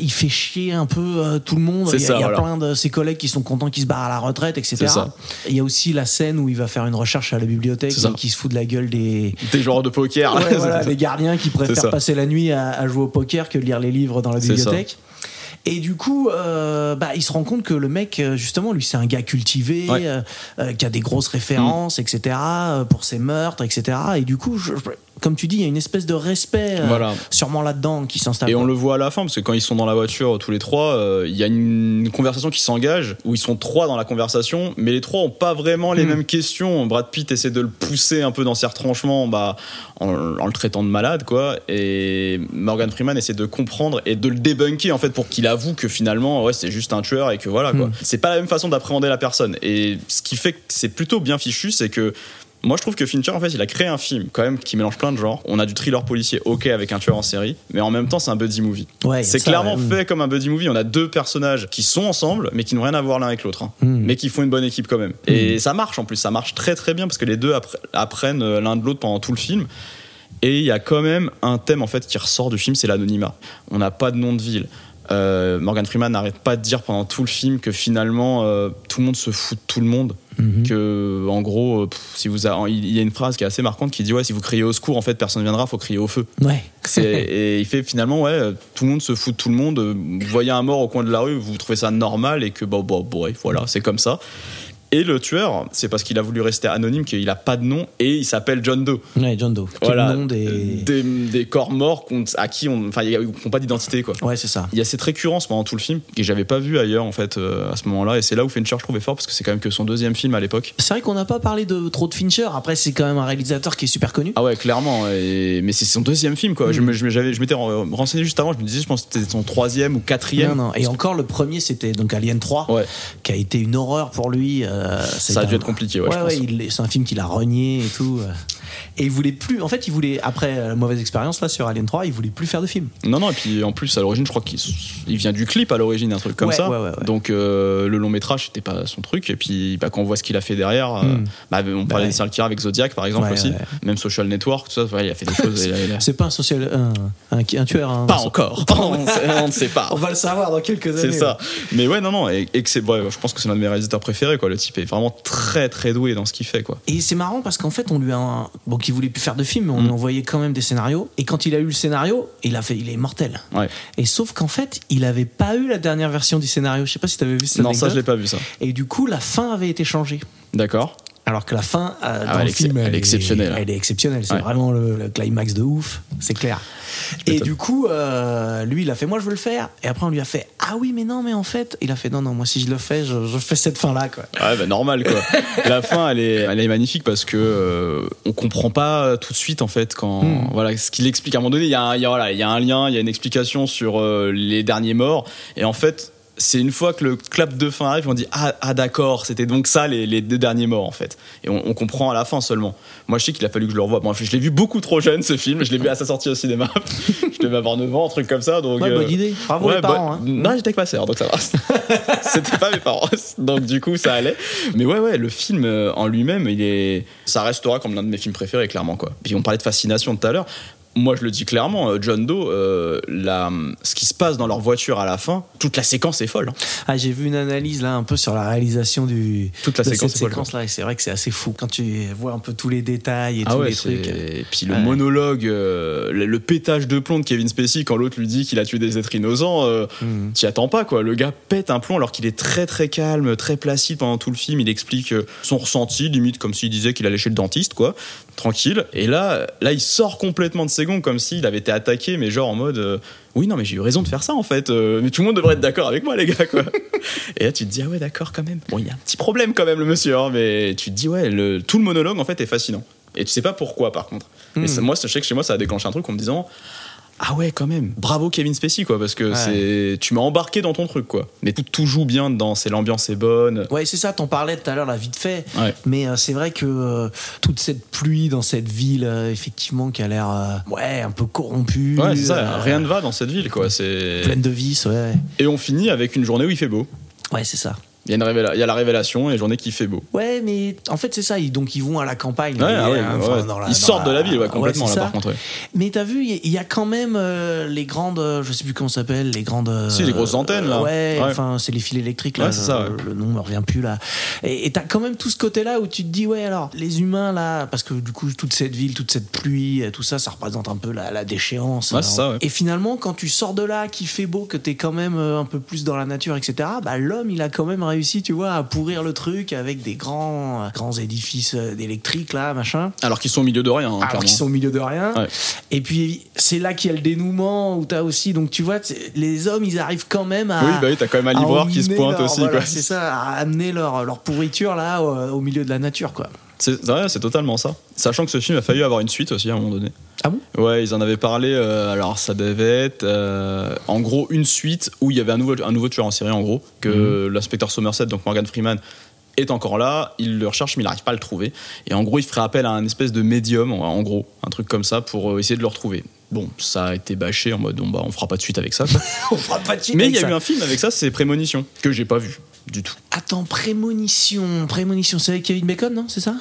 Il fait chier un peu tout le monde. Il y a, ça, il y a voilà. plein de ses collègues qui sont contents qu'il se barre à la retraite, etc. Il y a aussi la scène où il va faire une recherche à la bibliothèque et qui se fout de la gueule des, Des joueurs de poker. Ouais, voilà, les gardiens qui préfèrent passer la nuit à, à jouer au poker que lire les livres dans la bibliothèque. Et du coup, euh, bah, il se rend compte que le mec, euh, justement, lui, c'est un gars cultivé, Ouais. euh, qui a des grosses références, etc., euh, pour ses meurtres, etc. Et du coup, je- comme tu dis, il y a une espèce de respect, euh, Voilà. sûrement là-dedans, qui s'installe. Et on le voit à la fin, parce que quand ils sont dans la voiture tous les trois, euh, il y a une conversation qui s'engage, où ils sont trois dans la conversation, mais les trois ont pas vraiment les Hmm. mêmes questions. Brad Pitt essaie de le pousser un peu dans ses retranchements bah, en, en le traitant de malade, quoi. Et Morgan Freeman essaie de comprendre et de le débunker, en fait, pour qu'il avoue que finalement, ouais, c'est juste un tueur et que voilà, quoi. Hmm. C'est pas la même façon d'appréhender la personne. Et ce qui fait que c'est plutôt bien fichu, c'est que moi, je trouve que Fincher, en fait, il a créé un film quand même qui mélange plein de genres. On a du thriller policier, ok, avec un tueur en série, mais en même temps, c'est un buddy movie. Ouais, c'est clairement ouais. fait comme un buddy movie. On a deux personnages qui sont ensemble, mais qui n'ont rien à voir l'un avec l'autre, hein. Mm. mais qui font une bonne équipe quand même. Et ça marche en plus, ça marche très très bien parce que les deux appre- apprennent euh, l'un de l'autre pendant tout le film. Et il y a quand même un thème en fait qui ressort du film, c'est l'anonymat. On n'a pas de nom de ville. Euh, Morgan Freeman n'arrête pas de dire pendant tout le film que finalement euh, tout le monde se fout de tout le monde. Mhm. Que en gros, euh, pff, si vous a- il y a une phrase qui est assez marquante qui dit ouais si vous criez au secours en fait personne ne viendra, faut crier au feu. Ouais. Et il fait finalement ouais euh, tout le monde se fout de tout le monde. euh, Vous voyez un mort au coin de la rue, vous trouvez ça normal et que bon, bon ouais, voilà c'est comme ça. Et le tueur, c'est parce qu'il a voulu rester anonyme qu'il a pas de nom et il s'appelle John Doe. Ouais, John Doe. Voilà, le nom des. des, des corps morts qu'on- à qui on, enfin, ils n'ont pas d'identité quoi. Ouais, c'est ça. Il y a cette récurrence pendant tout le film que j'avais pas vu ailleurs en fait euh, à ce moment-là et c'est là où Fincher je trouvais fort parce que c'est quand même que son deuxième film à l'époque. C'est vrai qu'on n'a pas parlé de trop de Fincher. Après, c'est quand même un réalisateur qui est super connu. Ah ouais clairement et- mais c'est son deuxième film quoi. Je Mm. je je m'étais ren- renseigné juste avant je me disais je pense que c'était son troisième ou quatrième. Non, non. Et encore, le premier, c'était donc Alien 3, Ouais. qui a été une horreur pour lui. euh, Ça a dû un- être compliqué ouais, Ouais, ouais, c'est un film qu'il a renié et tout. Et il voulait plus. En fait, il voulait, après la mauvaise expérience là sur Alien 3, il voulait plus faire de film. Non non et puis en plus à l'origine je crois qu'il il vient du clip à l'origine un truc comme Ouais, ça. ouais, ouais, ouais. Donc euh, le long métrage c'était pas son truc et puis bah, quand on voit ce qu'il a fait derrière, euh, Mm. bah, on parlait des Salkira avec Zodiac par exemple aussi, même Social Network tout ça il a fait des choses. a- C'est pas un social, un, un, un tueur. hein. Pas encore, on, ne sait pas. On va le savoir dans quelques années. C'est ça. Mais ouais, non, non. Et, et que c'est, je pense que c'est l'un de mes réalisateurs préférés, quoi. Le type est vraiment très, très doué dans ce qu'il fait, quoi. Et c'est marrant parce qu'en fait, on lui a. un- Bon, qu'il voulait plus faire de film, mais on Mm. lui envoyait quand même des scénarios. Et quand il a eu le scénario, il a fait, il est mortel. Ouais. Et sauf qu'en fait, il avait pas eu la dernière version du scénario. Je sais pas si t'avais vu cette non, ça, je l'ai pas vu, ça. Et du coup, la fin avait été changée. D'accord. Alors que la fin, euh, Ah dans le film, elle est exceptionnelle. Elle est exceptionnelle. C'est Ouais. vraiment le, le climax de ouf. C'est clair. Et du coup, euh, lui, il a fait, moi, je veux le faire. Et après, on lui a fait, ah oui, mais non, mais en fait, il a fait, non, non, moi, si je le fais, je, je fais cette fin-là, quoi. Ouais, bah, normal, quoi. La fin, elle est, elle est magnifique parce que euh, on comprend pas tout de suite, en fait, quand, Mm. voilà, ce qu'il explique. À un moment donné, il y a un, il y a, voilà, il y a un lien, il y a une explication sur euh, les derniers morts. Et en fait, c'est une fois que le clap de fin arrive, on dit ah, ah d'accord, c'était donc ça les, les deux derniers morts en fait. Et on, on comprend à la fin seulement. Moi je sais qu'il a fallu que je le revoie. Bon, je l'ai vu beaucoup trop jeune ce film, je l'ai vu à sa sortie au cinéma. je devais avoir 9 ans, un truc comme ça. Donc, Ouais, euh, bonne idée. Bravo les parents. hein. Non, j'étais avec ma sœur, donc ça va. C'était pas mes parents, donc du coup ça allait. Mais ouais, ouais, le film euh, en lui-même, il est, ça restera comme l'un de mes films préférés, clairement quoi. Puis on parlait de fascination tout à l'heure. Moi, je le dis clairement, euh, John Doe, euh, la, ce qui se passe dans leur voiture à la fin, toute la séquence est folle. hein. Ah, j'ai vu une analyse là un peu sur la réalisation du Toute la de séquence cette est folle, séquence là et c'est vrai que c'est assez fou quand tu vois un peu tous les détails et Ah tous ouais, les trucs. Et puis le Ouais. monologue, euh, le, le pétage de plomb de Kevin Spacey quand l'autre lui dit qu'il a tué des êtres innocents, euh, Mhm. t'y attends pas quoi. Le gars pète un plomb alors qu'il est très très calme, très placide pendant tout le film. Il explique son ressenti, limite comme s'il disait qu'il allait chez le dentiste quoi, tranquille. Et là, là il sort complètement de ses gonds comme s'il avait été attaqué, mais genre en mode. euh, oui, non, mais j'ai eu raison de faire ça en fait. Euh, mais tout le monde devrait être d'accord avec moi, les gars, quoi. et là, tu te dis, ah ouais, d'accord, quand même. Bon, il y a un petit problème quand même, le monsieur, hein, mais tu te dis, ouais, le, tout le monologue en fait est fascinant. Et tu sais pas pourquoi, par contre. Mais Hmm. ça- moi, je sais que chez moi, ça a déclenché un truc en me disant, ah ouais, quand même, bravo Kevin Spacey, quoi, parce que Ouais. c'est, tu m'as embarqué dans ton truc, quoi. Mais tout, tout joue bien dedans, c'est l'ambiance est bonne. Ouais, c'est ça, t'en parlais tout à l'heure, là, vite fait. Ouais. Mais euh, c'est vrai que euh, toute cette pluie dans cette ville, euh, effectivement, qui a l'air ouais, un peu corrompue. Ouais, c'est ça, rien ne va dans cette ville, quoi. C'est... Pleine de vices, ouais. Et on finit avec une journée où il fait beau. Ouais, c'est ça. Il y, a une révéla- il y a la révélation et journée qui fait beau. Ouais, mais en fait, c'est ça. ils- Donc, ils vont à la campagne. Ouais, Et, ouais, ouais. enfin, dans la- Ils dans sortent de la ville, complètement, là, ça. par contre. Mais t'as vu, il y a- quand même euh, les grandes, euh, je sais plus comment ça s'appelle, les grandes. euh, Si, les grosses antennes, là. Ouais, enfin, c'est les fils électriques, là. Ça. Le nom me revient plus, là. Et t'as quand même tout ce côté-là où tu te dis, ouais, alors, les humains, là, parce que du coup, toute cette ville, toute cette pluie, tout ça, ça représente un peu la, la déchéance. Ouais, Alors, c'est ça. Et finalement, quand tu sors de là, qu'il fait beau, que t'es quand même un peu plus dans la nature, etc., bah, l'homme, il a quand même réussi, tu vois, à pourrir le truc avec des grands, euh, grands édifices euh, électriques, là, machin. Alors qu'ils sont au milieu de rien, hein, Alors qu'ils sont au milieu de rien. Ouais. Et puis, c'est là qu'il y a le dénouement où t'as aussi. Donc, tu vois, les hommes, ils arrivent quand même à. Oui, bah oui, t'as quand même à Alivoire qui se pointe leur- aussi, voilà, quoi. C'est ça, à amener leur, leur pourriture là au, au milieu de la nature, quoi. C'est ouais, c'est totalement ça. Sachant que ce film a failli avoir une suite aussi à un moment donné. Ah bon? Ouais, ils en avaient parlé. euh, alors, ça devait être euh, en gros une suite où il y avait un nouveau, un nouveau tueur en série, en gros, que Mhm. l'inspecteur Somerset, donc Morgan Freeman, est encore là. Il le recherche, mais il n'arrive pas à le trouver. Et en gros, il ferait appel à un espèce de médium, en gros, un truc comme ça, pour euh, essayer de le retrouver. Bon, ça a été bâché en mode, bon, bah, on fera pas de suite avec ça. On fera pas de suite mais il y a ça. eu un film avec ça, c'est Prémonition, que j'ai pas vu du tout. Attends, Prémonition. Prémonition, c'est avec Kevin Bacon, non? C'est ça?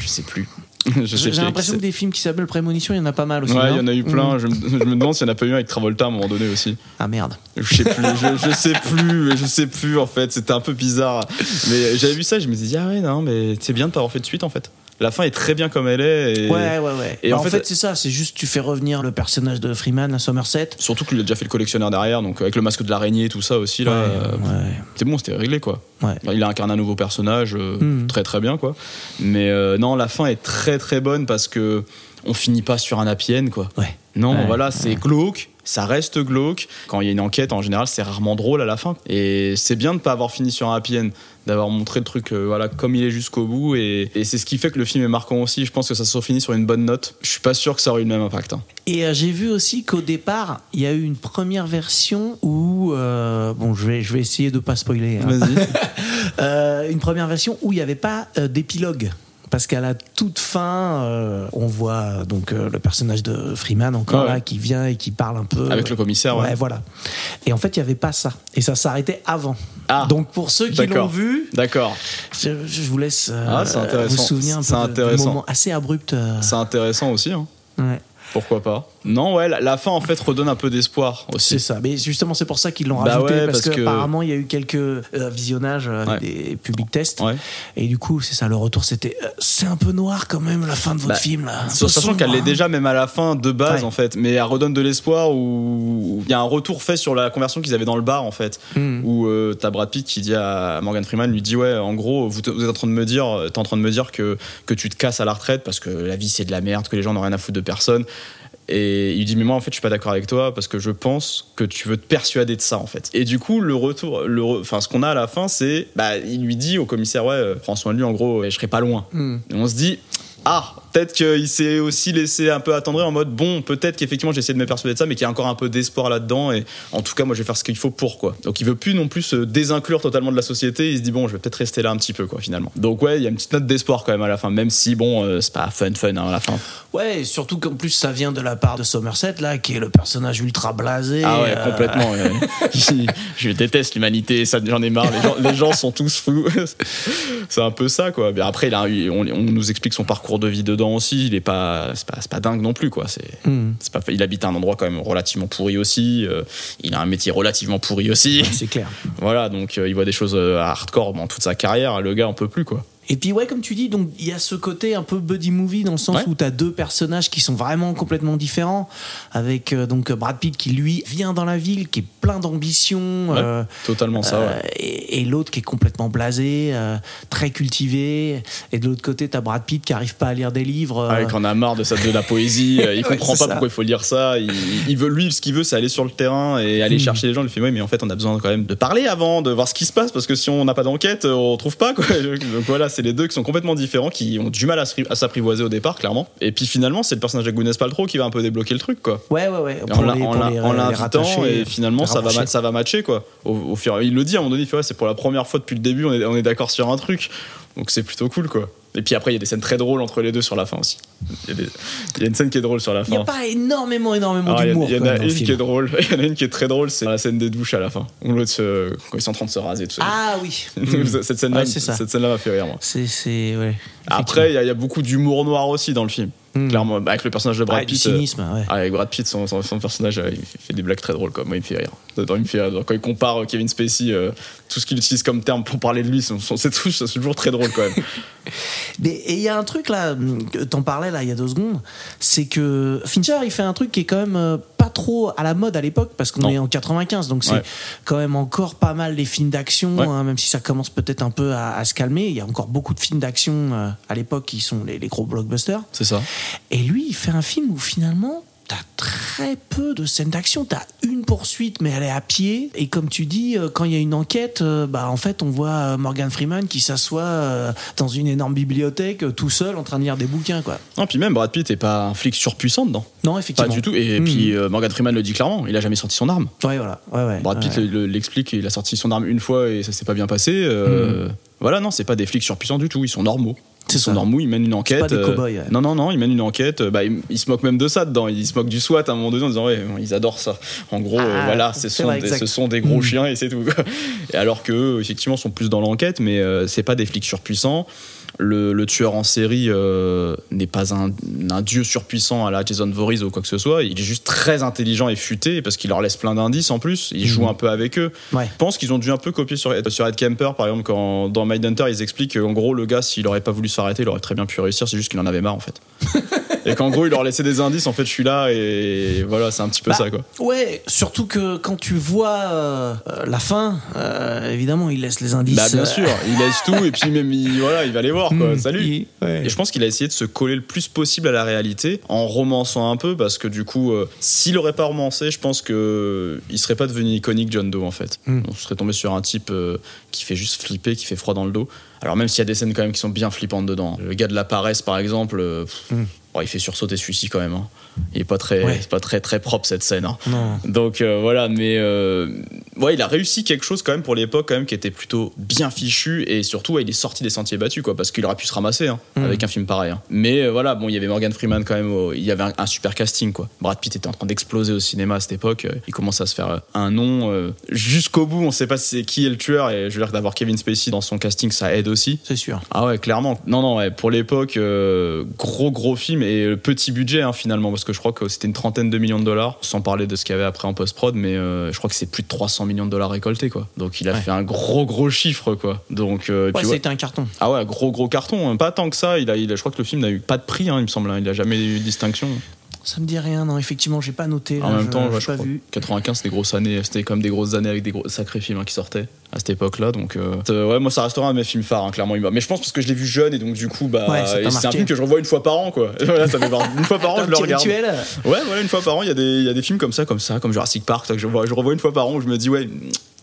Je sais plus. J'ai l'impression que des films qui s'appellent Prémonition, il y en a pas mal aussi. Ouais, il y en a eu plein. Mm. Je, me, je me demande s'il n'y en a pas eu un avec Travolta à un moment donné aussi. Ah merde. Je sais plus, je, je sais plus, je sais plus en fait. C'était un peu bizarre. Mais j'avais vu ça, je me dit, ah ouais, non, mais c'est bien de pas avoir fait de suite en fait. La fin est très bien comme elle est. Et... Ouais, ouais, ouais. Et Bah, en en fait- fait, c'est ça, c'est juste tu fais revenir le personnage de Freeman à Somerset. Surtout qu'il a déjà fait le collectionneur derrière, donc avec le masque de l'araignée et tout ça aussi là. Ouais, euh, ouais. C'est bon, c'était réglé quoi. Ouais. Il a incarné un nouveau personnage, euh, Mhm. très très bien quoi. Mais euh, non, la fin est très très bonne parce que on finit pas sur un happy end quoi. Ouais. Non, Ouais, voilà, c'est glauque, ça reste glauque. Quand il y a une enquête, en général, c'est rarement drôle à la fin. Et c'est bien de ne pas avoir fini sur un happy end, d'avoir montré le truc euh, voilà, comme il est jusqu'au bout. Et, et c'est ce qui fait que le film est marquant aussi. Je pense que ça se soit fini sur une bonne note. Je suis pas sûr que ça aurait eu le même impact. hein. Et euh, j'ai vu aussi qu'au départ, il y a eu une première version où, euh, bon, je vais, je vais essayer de pas spoiler. hein. Une première version où il n'y avait pas d'épilogue. Parce qu'à la toute fin, euh, on voit donc euh, le personnage de Freeman encore Ah ouais. là qui vient et qui parle un peu Avec le commissaire, ouais. Ouais, voilà. Et en fait, il n'y avait pas ça. Et ça s'arrêtait avant. Ah. Donc pour ceux qui l'ont vu, D'accord. je, je vous laisse euh, Ah, vous souvenir un peu de- du moment assez abrupt. C'est intéressant aussi. hein. ouais. Pourquoi pas Non, ouais, la, la fin en fait redonne un peu d'espoir C'est aussi. ça, mais justement c'est pour ça qu'ils l'ont Bah rajouté ouais, parce, parce que, apparemment il y a eu quelques euh, visionnages euh, avec Ouais. des public tests Ouais. et du coup c'est ça le retour c'était euh, c'est un peu noir quand même la fin de votre Bah, film là. Sachant qu'elle l'est déjà même à la fin de base en fait, mais elle redonne de l'espoir où il y a un retour fait sur la conversion qu'ils avaient dans le bar en fait, Mm. où euh, t'as Brad Pitt qui dit à Morgan Freeman lui dit ouais en gros vous, vous êtes en train de me dire t'es en train de me dire que que tu te casses à la retraite parce que la vie c'est de la merde que les gens n'ont rien à foutre de personne et il dit mais moi en fait je suis pas d'accord avec toi parce que je pense que tu veux te persuader de ça en fait et du coup le retour le re- enfin ce qu'on a à la fin c'est bah il lui dit au commissaire ouais euh, prends soin de lui en gros ouais, je serai pas loin Mm. et on se dit, ah, peut-être qu'il s'est aussi laissé un peu attendrir en mode, bon, peut-être qu'effectivement j'ai essayé de me persuader de ça, mais qu'il y a encore un peu d'espoir là-dedans. Et en tout cas, moi, je vais faire ce qu'il faut pour, quoi. Donc, il veut plus non plus se désinclure totalement de la société. Il se dit, bon, je vais peut-être rester là un petit peu, quoi, finalement. Donc, ouais, il y a une petite note d'espoir quand même à la fin, même si, bon, euh, c'est pas fun, fun hein, à la fin. Ouais, surtout qu'en plus ça vient de la part de Somerset là qui est le personnage ultra blasé. Ah ouais, euh, complètement. ouais. je déteste l'humanité, ça j'en ai marre. Les gens, les gens sont tous fous. c'est un peu ça, quoi. Mais après, a, on, on nous explique son parcours de vie dedans aussi. Il est pas, c'est pas, pas dingue non plus, quoi. C'est, Mm. c'est pas, il habite à un endroit quand même relativement pourri aussi. euh, il a un métier relativement pourri aussi. C'est clair. voilà, donc euh, il voit des choses euh, hardcore dans toute sa carrière. Le gars, on peut plus, quoi. Et puis ouais, comme tu dis, donc il y a ce côté un peu buddy movie dans le sens Ouais. où tu as deux personnages qui sont vraiment complètement différents, avec euh, donc Brad Pitt qui lui vient dans la ville, qui est plein d'ambition, Ouais, euh, Totalement ça, euh, ouais. et, et l'autre qui est complètement blasé, euh, très cultivé, et de l'autre côté tu as Brad Pitt qui arrive pas à lire des livres. euh, Ah, et qu'on a marre de ça de la poésie, euh, il comprend pas ça. pourquoi il faut lire ça. Il, il veut lui, ce qu'il veut, c'est aller sur le terrain et aller Hmm. chercher les gens. Il fait oui, mais en fait, on a besoin quand même de parler avant, de voir ce qui se passe, parce que si on n'a pas d'enquête, on trouve pas quoi. Donc voilà, c'est les deux qui sont complètement différents, qui ont du mal à se- à s'apprivoiser au départ, clairement. Et puis finalement, c'est le personnage de Gwyneth Paltrow qui va un peu débloquer le truc, quoi. Ouais, ouais, ouais. En, les- les- l'invitant et finalement ça va, ça va matcher quoi au, au fur il le dit à un moment donné il fait ouais, c'est pour la première fois depuis le début on est, on est d'accord sur un truc donc c'est plutôt cool quoi et puis après il y a des scènes très drôles entre les deux sur la fin aussi il y a, des- il y a une scène qui est drôle sur la Il n'y fin a pas énormément, énormément Ah, d'humour. il y, en a une film. qui est drôle il y en a une qui est très drôle c'est la scène des douches à la fin où l'autre se- quand ils sont en train de se raser tout ça Ah oui. cette scène là Ouais, cette scène m'a fait rire moi C'est, c'est, ouais. après il y, a- il y a beaucoup d'humour noir aussi dans le film Hmm. clairement avec le personnage de Brad Pitt euh, cynisme, ouais. ah, avec Brad Pitt, son, son- son personnage, euh, il fait, des blagues très drôles. Quoi. Moi, il me fait rire. Il me fait rire. Quand il compare euh, Kevin Spacey, euh, tout ce qu'il utilise comme terme pour parler de lui, c'est toujours très drôle quand même. Mais et il y a un truc là, que t'en parlais là il y a deux secondes, c'est que Fincher il fait un truc qui est quand même euh, pas trop à la mode à l'époque parce qu'on est en 95 donc c'est Ouais. quand même encore pas mal les films d'action Ouais. hein, même si ça commence peut-être un peu à, à se calmer. Il y a encore beaucoup de films d'action euh, à l'époque qui sont les, les gros blockbusters. C'est ça. Et lui il fait un film où finalement T'as très peu de scènes d'action. T'as une poursuite, mais elle est à pied. Et comme tu dis, euh, quand il y a une enquête, euh, bah en fait, on voit euh, Morgan Freeman qui s'assoit dans une énorme bibliothèque, tout seul, en train de lire des bouquins, quoi. Non, puis même Brad Pitt est pas un flic surpuissant dedans. Non, Pas effectivement. du tout. Et Hmm. puis euh, Morgan Freeman le dit clairement, il a jamais sorti son arme. Ouais, voilà. Ouais, ouais. Brad Pitt l'explique, il a sorti son arme une fois et ça s'est pas bien passé. Euh, Hmm. Voilà, non, c'est pas des flics surpuissants du tout, ils sont normaux. C'est ça. normaux, ils mènent une enquête. pas des euh, ouais. Non, non, non, ils mènent une enquête. euh, Bah, ils, ils se moquent même de ça dedans. Ils se moquent du SWAT à un moment donné en disant ouais, ils adorent ça. En gros, euh, Ah, voilà, ce sont, vrai, des, exact. ce sont des gros Mm. chiens et c'est tout. Et alors que effectivement, sont plus dans l'enquête, mais euh, c'est pas des flics surpuissants. Le, le tueur en série euh, n'est pas un, un dieu surpuissant à la Jason Voorhees ou quoi que ce soit. Il est juste très intelligent et futé parce qu'il leur laisse plein d'indices en plus. Il joue un peu avec eux. Ouais. Je pense qu'ils ont dû un peu copier sur, sur Ed Kemper, par exemple, quand dans Mindhunter, ils expliquent qu'en gros, le gars, s'il aurait pas voulu se faire arrêter, il aurait très bien pu réussir, c'est juste qu'il en avait marre, en fait. et qu'en gros, il leur laissait des indices, en fait, je suis là, et voilà, c'est un petit peu Bah, ça, quoi. Ouais, surtout que quand tu vois euh, euh, la fin, euh, évidemment, il laisse les indices. Bah, bien euh, sûr, il laisse tout, et puis même, il, voilà, il va les voir, quoi. hmm, Salut! il- ouais. Et je pense qu'il a essayé de se coller le plus possible à la réalité en romançant un peu parce que du coup, euh, s'il aurait pas romancé, je pense que il serait pas devenu iconique John Doe en fait. Mm. On serait tombé sur un type euh, qui fait juste flipper, qui fait froid dans le dos. Alors même s'il y a des scènes quand même qui sont bien flippantes dedans. Le gars de la paresse par exemple, euh, pff, Il fait sursauter celui-ci quand même. hein. Il est pas très, Ouais. pas très très propre cette scène. hein. Donc euh, voilà, mais euh, ouais, il a réussi quelque chose quand même pour l'époque quand même qui était plutôt bien fichu et surtout ouais, il est sorti des sentiers battus quoi, parce qu'il aurait pu se ramasser hein, Mm. avec un film pareil. Mais euh, voilà, bon, il y avait Morgan Freeman quand même, au- il y avait un, un super casting quoi. Brad Pitt était en train d'exploser au cinéma à cette époque, il commence à se faire un nom jusqu'au bout. On sait pas si c'est qui est le tueur et je veux dire d'avoir Kevin Spacey dans son casting ça aide aussi. C'est sûr. Ah ouais, clairement. Non, non, ouais, pour l'époque, gros, gros film et petit budget hein, finalement, parce que je crois que c'était une trentaine de millions de dollars, sans parler de ce qu'il y avait après en post-prod, mais euh, je crois que c'est plus de 300 millions de dollars récoltés, quoi. Donc il a Ouais. fait un gros, gros chiffre, quoi. Donc, euh, Ouais, ouais. c'était un carton. Ah ouais, gros, gros carton. hein. Pas tant que ça. Il a, il a- je crois que le film n'a eu pas de prix, hein, il me semble. Il a jamais eu de distinction. Ça me dit rien, non, effectivement, j'ai pas noté. En même je- temps, ouais, je pas crois vu. 95, c'était des grosses années. C'était quand même des grosses années avec des gros, sacrés films hein, qui sortaient à cette époque-là. Donc, euh, ouais, moi, ça restera un de mes films phares, hein, clairement. Mais je pense parce que je l'ai vu jeune et donc, du coup, bah, Ouais, c'est un film que je revois une fois par an, quoi. Voilà, ça fait une fois par an, je le regarde. rituel Ouais, voilà, une fois par an, il y, a des- il y a des films comme ça, comme ça, comme Jurassic Park, ça, que je, je revois une fois par an où je me dis, ouais,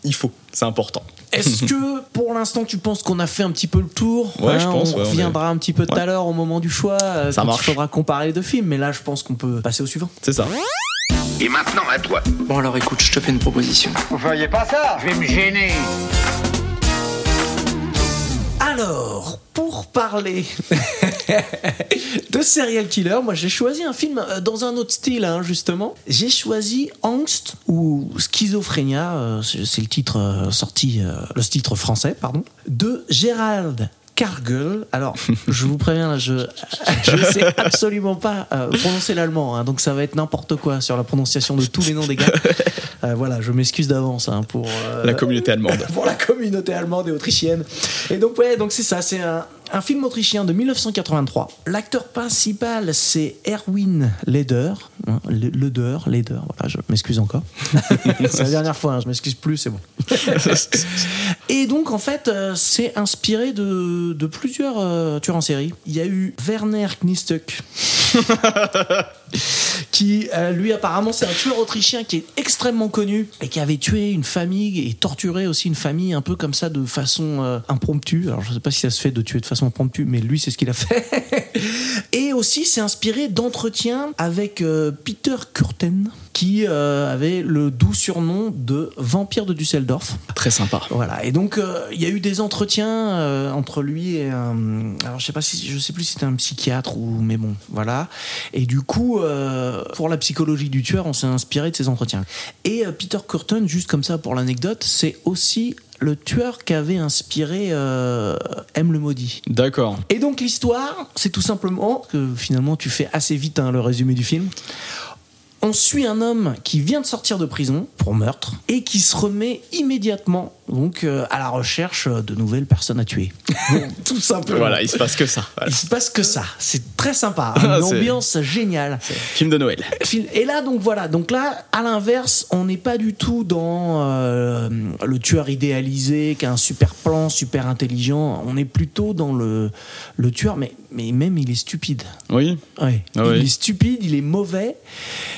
il faut, c'est important. Est-ce que pour l'instant tu penses qu'on a fait un petit peu le tour Ouais, je pense, On ouais, on reviendra un petit peu tout à l'heure au moment du choix. euh, Ça quand marche. Il faudra comparer les deux films, mais là je pense qu'on peut passer au suivant. C'est ça. Et maintenant à toi. Bon alors écoute, je te fais une proposition. Vous feriez pas ça? Je vais me gêner. Alors, pour parler de serial killer, moi j'ai choisi un film euh, dans un autre style, hein, justement. J'ai choisi Angst ou Schizophrénia, euh, c'est le titre euh, sorti, le titre français, pardon, de Gérald. Cargill. Alors, je vous préviens, là, je je sais absolument pas euh, prononcer l'allemand, hein, donc ça va être n'importe quoi sur la prononciation de tous les noms des gars. Euh, voilà, je m'excuse d'avance hein, pour euh, La communauté allemande. pour la communauté allemande et autrichienne. Et donc, ouais, donc c'est ça, c'est un, un film autrichien de 1983. L'acteur principal, c'est Erwin Leder. Hein, Le- Leder, Leder, voilà, je m'excuse encore. c'est la dernière fois, hein, je m'excuse plus, c'est bon. et donc, en fait, euh, c'est inspiré de, de plusieurs tueurs en série. Il y a eu Werner Knistuck. qui euh, lui apparemment c'est un tueur autrichien qui est extrêmement connu et qui avait tué une famille et torturé aussi une famille un peu comme ça de façon euh, impromptue. Alors je sais pas si ça se fait de tuer de façon impromptue, mais lui c'est ce qu'il a fait. et aussi c'est inspiré d'entretiens avec euh, Peter Kurten qui euh, avait le doux surnom de vampire de Düsseldorf. Très sympa. Voilà. Et donc euh, il y a eu des entretiens euh, entre lui et un, alors je sais pas si je sais plus si c'était un psychiatre ou mais bon voilà. Et du coup euh, pour la psychologie du tueur, on s'est inspiré de ces entretiens. Et euh, Peter Curtin, juste comme ça pour l'anecdote, c'est aussi le tueur qu'avait inspiré euh, M le maudit. D'accord. Et donc l'histoire, c'est tout simplement que finalement tu fais assez vite hein, le résumé du film. On suit un homme qui vient de sortir de prison pour meurtre et qui se remet immédiatement donc euh, à la recherche de nouvelles personnes à tuer. tout simplement. Voilà, il se passe que ça. Voilà. Il se passe que ça. C'est très sympa. Ah, Une c'est- ambiance géniale. Film de Noël. Film- Et là, donc voilà. Donc là, à l'inverse, on n'est pas du tout dans euh, le tueur idéalisé qui a un super plan, super intelligent. On est plutôt dans le, le tueur, mais, mais même il est stupide. Oui. Ouais. Ah il oui. est stupide, il est mauvais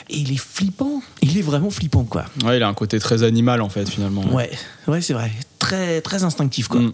et il est flippant. Il est vraiment flippant, quoi. Ouais, il a un côté très animal en fait finalement. Ouais, ouais, c'est vrai. Très très instinctif quoi. Mm.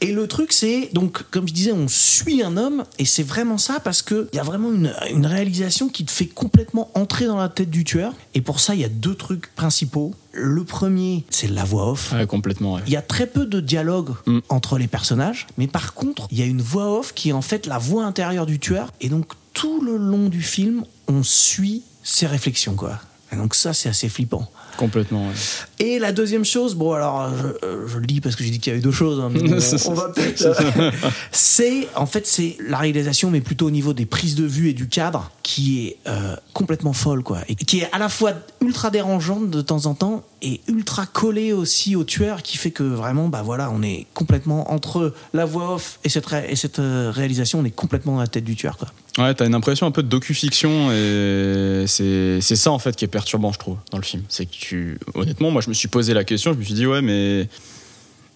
Et le truc c'est donc comme je disais on suit un homme et c'est vraiment ça parce que il y a vraiment une, une réalisation qui te fait complètement entrer dans la tête du tueur et pour ça il y a deux trucs principaux. Le premier c'est la voix off. Ouais, complètement. ouais. Il y a très peu de dialogue Mm. entre les personnages, mais par contre, il y a une voix off qui est en fait la voix intérieure du tueur, et donc tout le long du film, on suit ses réflexions, quoi. Et donc ça, c'est assez flippant. Complètement. ouais. Et la deuxième chose, bon alors je, euh, je le dis parce que j'ai dit qu'il y avait deux choses, hein, mais on, on va peut-être. euh, c'est en fait c'est la réalisation, mais plutôt au niveau des prises de vue et du cadre, qui est euh, complètement folle quoi, et qui est à la fois ultra dérangeante de temps en temps et ultra collée aussi au tueur, qui fait que vraiment bah voilà, on est complètement entre la voix off et cette ré- et cette réalisation, on est complètement dans la tête du tueur quoi. Ouais, t'as une impression un peu de docu-fiction et c'est c'est ça en fait qui est perturbant, je trouve, dans le film. C'est que tu, honnêtement, moi je me suis posé la question, je me suis dit ouais, mais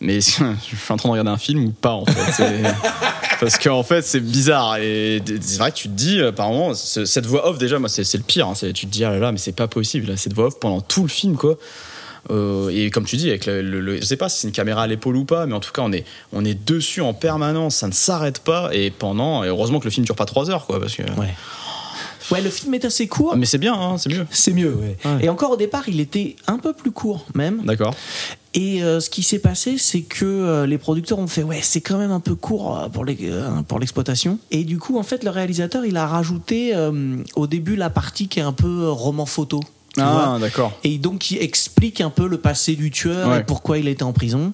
mais je suis en train de regarder un film ou pas en fait Parce qu'en fait c'est bizarre et c'est vrai que tu te dis euh, par moment ce- cette voix off déjà, moi c'est le pire. hein, tu te dis ah là là, mais c'est pas possible cette voix off pendant tout le film quoi. Euh, et comme tu dis, avec le, je sais pas si c'est une caméra à l'épaule ou pas, mais en tout cas, on est, on est dessus en permanence, ça ne s'arrête pas. Et pendant, heureusement que le film dure pas 3 heures, quoi, parce que. Ouais, le film est assez court. Mais c'est bien, hein, c'est mieux. C'est mieux, ouais. Ouais. Et encore au départ, il était un peu plus court même. D'accord. Et euh, ce qui s'est passé, c'est que euh, les producteurs ont fait ouais, c'est quand même un peu court euh, pour les- pour l'exploitation. Et du coup, en fait, le réalisateur, il a rajouté au début la partie qui est un peu roman photo. Ah, d'accord. Et donc, il explique un peu le passé du tueur Ouais. et pourquoi il était en prison.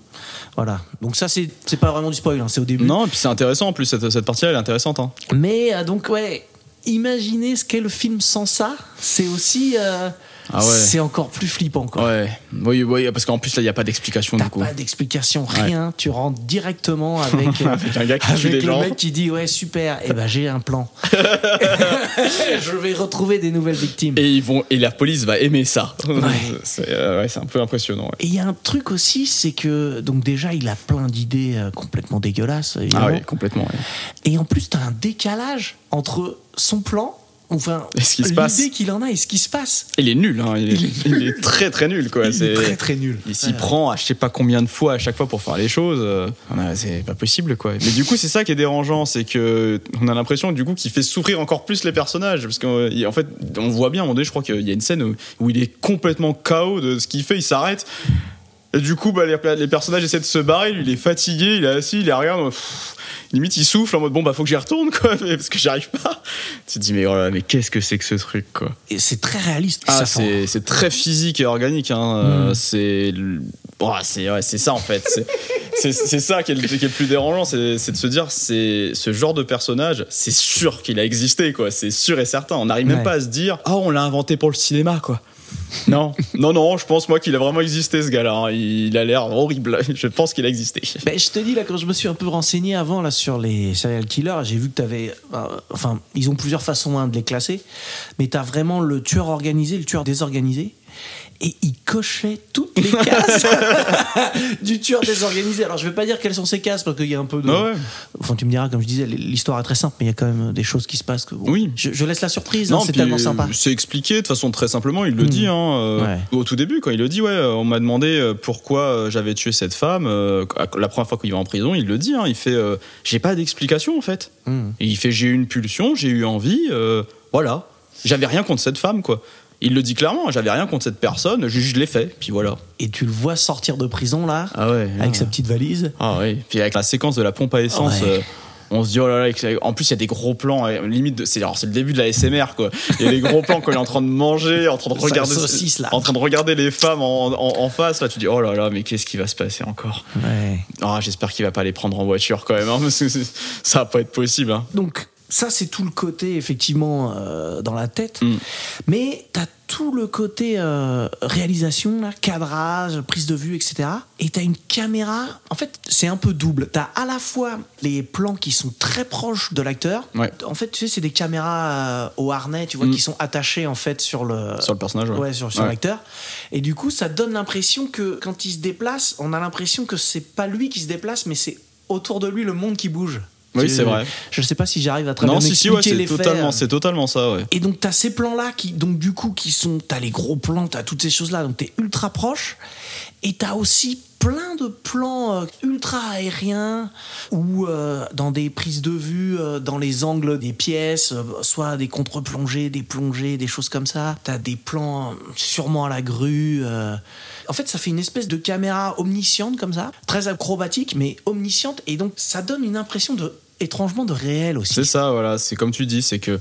Voilà. Donc ça, c'est c'est pas vraiment du spoil, hein, c'est au début. Non, et puis c'est intéressant en plus, cette, cette partie-là, elle est intéressante. Hein. Mais donc ouais, imaginez ce qu'est le film sans ça. C'est aussi, euh, Ah ouais. c'est encore plus flippant quoi. Ouais, oui, oui, parce qu'en plus, là, il n'y a pas d'explication T'as pas d'explication, rien. Tu rentres directement avec, euh, Avec un gars qui tue avec des le gens. mec qui dit ouais super, et ben j'ai un plan. Je vais retrouver des nouvelles victimes. Et Et, ils vont, et la police va aimer ça. c'est euh, ouais, c'est un peu impressionnant. ouais. il y a un truc aussi, c'est que donc déjà il a plein d'idées euh, complètement dégueulasses évidemment. Ah oui, complètement. Et en plus t'as un décalage entre son plan, enfin Et ce qui se passe. l'idée qu'il en a et ce qui se passe. Il est nul, hein, il, est, Il très très nul. Quoi. Il est très très nul. Il s'y Ouais. prend à je sais pas combien de fois à chaque fois pour faire les choses. euh, C'est pas possible quoi. Mais du coup c'est ça qui est dérangeant, c'est que on a l'impression du coup qu'il fait souffrir encore plus les personnages parce qu'en fait on voit bien à un moment donné, je crois qu'il y a une scène où, où il est complètement KO de ce qu'il fait, il s'arrête. Et du coup bah, les, les personnages essaient de se barrer, lui il est fatigué, il est assis, il est rien. pff, limite il souffle en mode bon bah faut que j'y retourne quoi mais- parce que j'y arrive pas. Tu te dis mais oh là, mais qu'est-ce que c'est que ce truc quoi? Et c'est très réaliste. Ah, c'est c'est très physique et organique. Hein. Euh, C'est oh, c'est ouais, c'est ça en fait. C'est- C'est c'est ça qui est, le, qui est le plus dérangeant, c'est c'est de se dire c'est ce genre de personnage, c'est sûr qu'il a existé quoi. C'est sûr et certain. On n'arrive même Ouais. pas à se dire ah on l'a inventé pour le cinéma quoi. Non, non, non, je pense moi qu'il a vraiment existé ce gars-là. hein. Il a l'air horrible. Je pense qu'il a existé. Ben, je te dis là quand je me suis un peu renseigné avant là sur les serial killers, j'ai vu que tu avais enfin ils ont plusieurs façons hein, de les classer, mais tu as vraiment le tueur organisé, le tueur désorganisé et il cochait toutes les cases du tueur désorganisé. Alors je vais pas dire quelles sont ces cases parce qu'il y a un peu de Ah ouais. Enfin tu me diras comme je disais l'histoire est très simple mais il y a quand même des choses qui se passent que bon, Oui. je, je laisse la surprise, hein, c'est tellement sympa. C'est expliqué de façon très simplement. Il le dit hein, euh, Ouais. au tout début quand il le dit. Ouais, euh, on m'a demandé euh, pourquoi j'avais tué cette femme. euh, la première fois qu'il va en prison, il le dit. hein, il fait, euh, j'ai pas d'explication en fait. Et il fait, j'ai eu une pulsion, j'ai eu envie. voilà, j'avais rien contre cette femme quoi. Il le dit clairement. J'avais rien contre cette personne. Je, je l'ai fait. Puis voilà. Et tu le vois sortir de prison là Ah ouais. avec sa petite valise. Ah oui. Puis avec la séquence de la pompe à essence. Ouais. euh, on se dit oh là là, en plus il y a des gros plans, euh, limite c'est alors c'est le début de la SMR quoi. Il y a des gros plans quand il est en train de manger, en train de regarder, saucisse, en train de regarder les femmes en, en- en face là, tu dis oh là là mais qu'est-ce qui va se passer encore? Ouais. Ah j'espère qu'il va pas les prendre en voiture quand même, hein, parce que ça va pas être possible. hein. Donc ça c'est tout le côté effectivement euh, dans la tête, Mm. mais t'as tout le côté euh, réalisation, là, cadrage, prise de vue, etc. Et t'as une caméra. En fait, c'est un peu double. T'as à la fois les plans qui sont très proches de l'acteur. Ouais. En fait, tu sais, c'est des caméras euh, au harnais, tu vois, Mm. qui sont attachées en fait sur le Sur le personnage, ouais. ouais, sur, sur Ouais. l'acteur. Et du coup, ça donne l'impression que quand il se déplace, on a l'impression que c'est pas lui qui se déplace, mais c'est autour de lui le monde qui bouge. Oui, c'est vrai. Je ne sais pas si j'arrive à très Non bien si si ouais c'est totalement c'est totalement ça ouais. Et donc t'as ces plans là qui donc du coup qui sont t'as les gros plans t'as toutes ces choses là donc t'es ultra proche et t'as aussi plein de plans euh, ultra aériens ou euh, dans des prises de vue euh, dans les angles des pièces, soit des contre-plongées, des plongées, des choses comme ça. T'as des plans sûrement à la grue. En fait, ça fait une espèce de caméra omnisciente comme ça, très acrobatique, mais omnisciente, et donc ça donne une impression de étrangement de réel aussi. C'est ça, voilà. C'est comme tu dis, c'est que.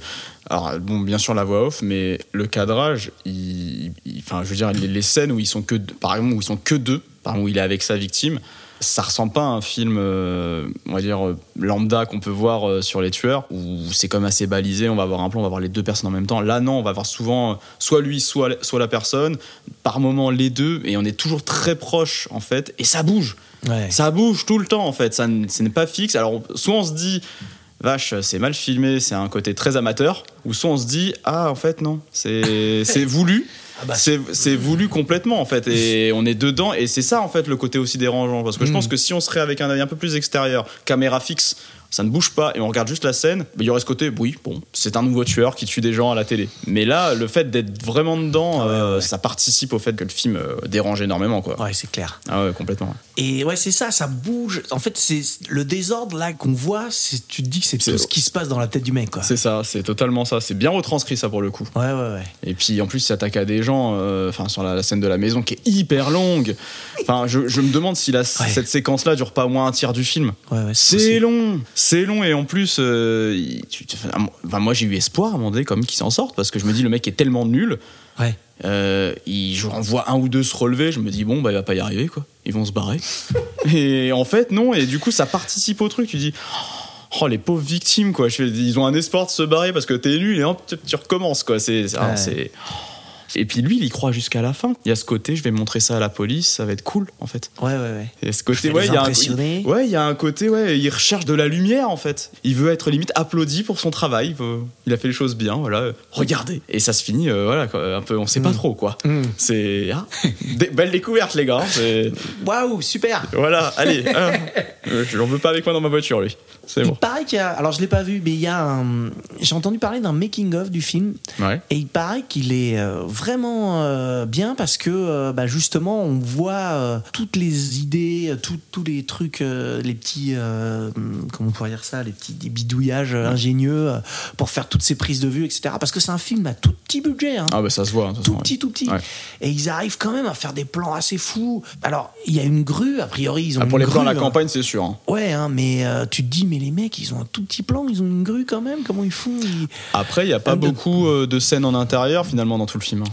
Alors, bon, bien sûr, la voix off, mais le cadrage, enfin, je veux dire, les, scènes où ils sont que, par exemple, où ils sont que deux, par exemple, où il est avec sa victime, ça ressemble pas à un film, euh, on va dire, euh, lambda qu'on peut voir euh, sur les tueurs, où c'est comme assez balisé, on va avoir un plan, on va voir les deux personnes en même temps. Là, non, on va voir souvent euh, soit lui, soit, soit la personne, par moment les deux, et on est toujours très proche, en fait, et ça bouge. Ouais. Ça bouge tout le temps en fait, ça ce n'est pas fixe. Alors soit on se dit vache, c'est mal filmé, c'est un côté très amateur, ou soit on se dit ah en fait non, c'est voulu. Ah bah, C'est c'est voulu complètement en fait et on est dedans et c'est ça en fait le côté aussi dérangeant parce que je Mm. pense que si on serait avec un œil un peu plus extérieur, caméra fixe, ça ne bouge pas et on regarde juste la scène, il y aurait ce côté oui bon c'est un nouveau tueur qui tue des gens à la télé. Mais là le fait d'être vraiment dedans, Ah ouais, euh, ouais. ça participe au fait que le film euh, dérange énormément quoi. Ouais, c'est clair. Ah ouais complètement. Et ouais, c'est ça, ça bouge. En fait, c'est le désordre là qu'on voit, c'est tu te dis que c'est tout ce qui se passe dans la tête du mec, quoi. C'est ça, c'est totalement ça. C'est bien retranscrit ça pour le coup. Ouais, ouais, ouais. Et puis en plus, il s'attaque à des gens, euh, enfin sur la, la scène de la maison qui est hyper longue. Enfin, je, je me demande si la, cette séquence-là dure pas au moins un tiers du film. Ouais, ouais, C'est long, c'est long et en plus, euh, tu- enfin, moi j'ai eu espoir à un moment donné quand même qu'il s'en sorte parce que je me dis le mec est tellement nul. Ouais. Euh, il, je en vois un ou deux se relever, je me dis bon bah il va pas y arriver quoi, ils vont se barrer. et en fait non, et du coup ça participe au truc. Tu dis oh les pauvres victimes quoi, je fais- ils ont un espoir de se barrer parce que t'es nul et hop, tu, recommences quoi. C'est Ouais. c'est- et puis lui il y croit jusqu'à la fin. Il y a ce côté je vais montrer ça à la police, ça va être cool en fait. Ouais, ouais, ouais. Il y a ce côté ouais il y a un impressionner. ouais il y a un côté ouais il recherche de la lumière en fait. Il veut être limite applaudi pour son travail. Il, veut- il a fait les choses bien voilà. Regardez et ça se finit euh, voilà un peu on sait pas Mm. trop quoi. Mm. C'est ah, belle découverte les gars. hein, Waouh, super. Voilà, allez. euh, je l'en veux pas avec moi dans ma voiture, lui. C'est Il bon. paraît qu'il y a. Alors, je l'ai pas vu, mais il y a un. J'ai entendu parler d'un making-of du film. Ouais. Et il paraît qu'il est euh, vraiment euh, bien parce que euh, bah, justement on voit euh, toutes les idées, tous les trucs, les petits, euh, comment on pourrait dire ça, les petits des bidouillages ingénieux pour faire toutes ces prises de vue, etc. Parce que c'est un film à tout petit budget. hein. Ah bah ça se voit. toute tout façon, petit, tout petit. Ouais. Et ils arrivent quand même à faire des plans assez fous. Alors, il y a une grue, a priori, ils ont Ah, pour une les plans à la hein. campagne, c'est sûr. hein. Ouais, hein, mais tu te dis, mais les mecs, ils ont un tout petit plan, ils ont une grue quand même, comment ils font Ils- Après, il n'y a pas de- beaucoup de scènes en intérieur finalement dans tout le film.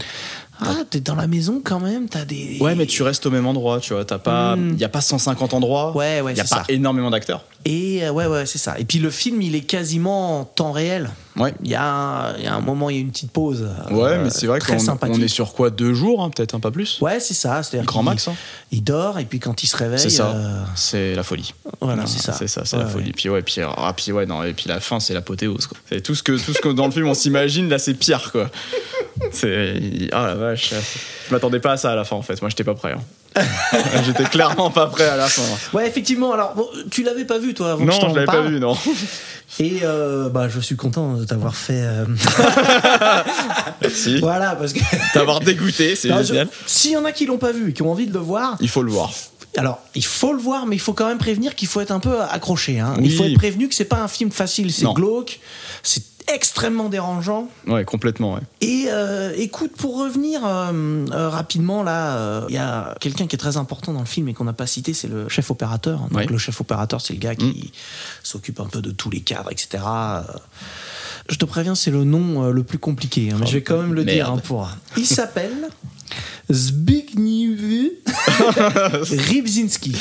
Ah, t'es dans la maison quand même, t'as des. Ouais, mais tu restes au même endroit, tu vois. T'as pas, il Hmm. y a pas 150 endroits. Ouais, ouais, Il y a pas ça. énormément d'acteurs. Et euh, ouais, ouais, c'est ça. Et puis le film, il est quasiment en temps réel. Ouais. Il y, a un, il y a un moment, il y a une petite pause. Ouais, euh, mais c'est vrai très qu'on sympathique. on est sur quoi deux jours, hein, peut-être un pas plus? Ouais, c'est ça. C'est-à-dire Grand max. hein. Il dort et puis quand il se réveille. C'est ça. euh, C'est la folie. Voilà, c'est ça. C'est ça, c'est Ouais, la folie. ouais. Puis ouais, puis, ah, puis ouais, non, et puis la fin, c'est l'apothéose. quoi. C'est tout ce que tout ce que dans le film on s'imagine, là, c'est pire, quoi. C'est ah la vache. Je m'attendais pas à ça à la fin, en fait. Moi, j'étais pas prêt. hein. j'étais clairement pas prêt à la fin. Ouais, effectivement. Alors, bon, tu l'avais pas vu, toi, avant que je Non, t'en je l'avais pas vu, non. Et euh, bah, je suis content de t'avoir fait. euh, Merci. voilà, parce que. T'avoir dégoûté, c'est je- génial. S'il y en a qui l'ont pas vu et qui ont envie de le voir, Il faut le voir. Alors, il faut le voir, mais il faut quand même prévenir qu'il faut être un peu accroché. hein. Oui. Il faut être prévenu que c'est pas un film facile, c'est glauque, c'est extrêmement dérangeant. Ouais, complètement, ouais. Et euh, écoute, pour revenir euh, euh, rapidement là, il y a quelqu'un qui est très important dans le film et qu'on n'a pas cité, c'est le chef opérateur. Donc Ouais. le chef opérateur, c'est le gars qui s'occupe un peu de tous les cadres, etc. Je te préviens, c'est le nom le plus compliqué, hein, mais Oh, je vais quand même le dire hein, pour. Il s'appelle Zbigniew Rybzinski.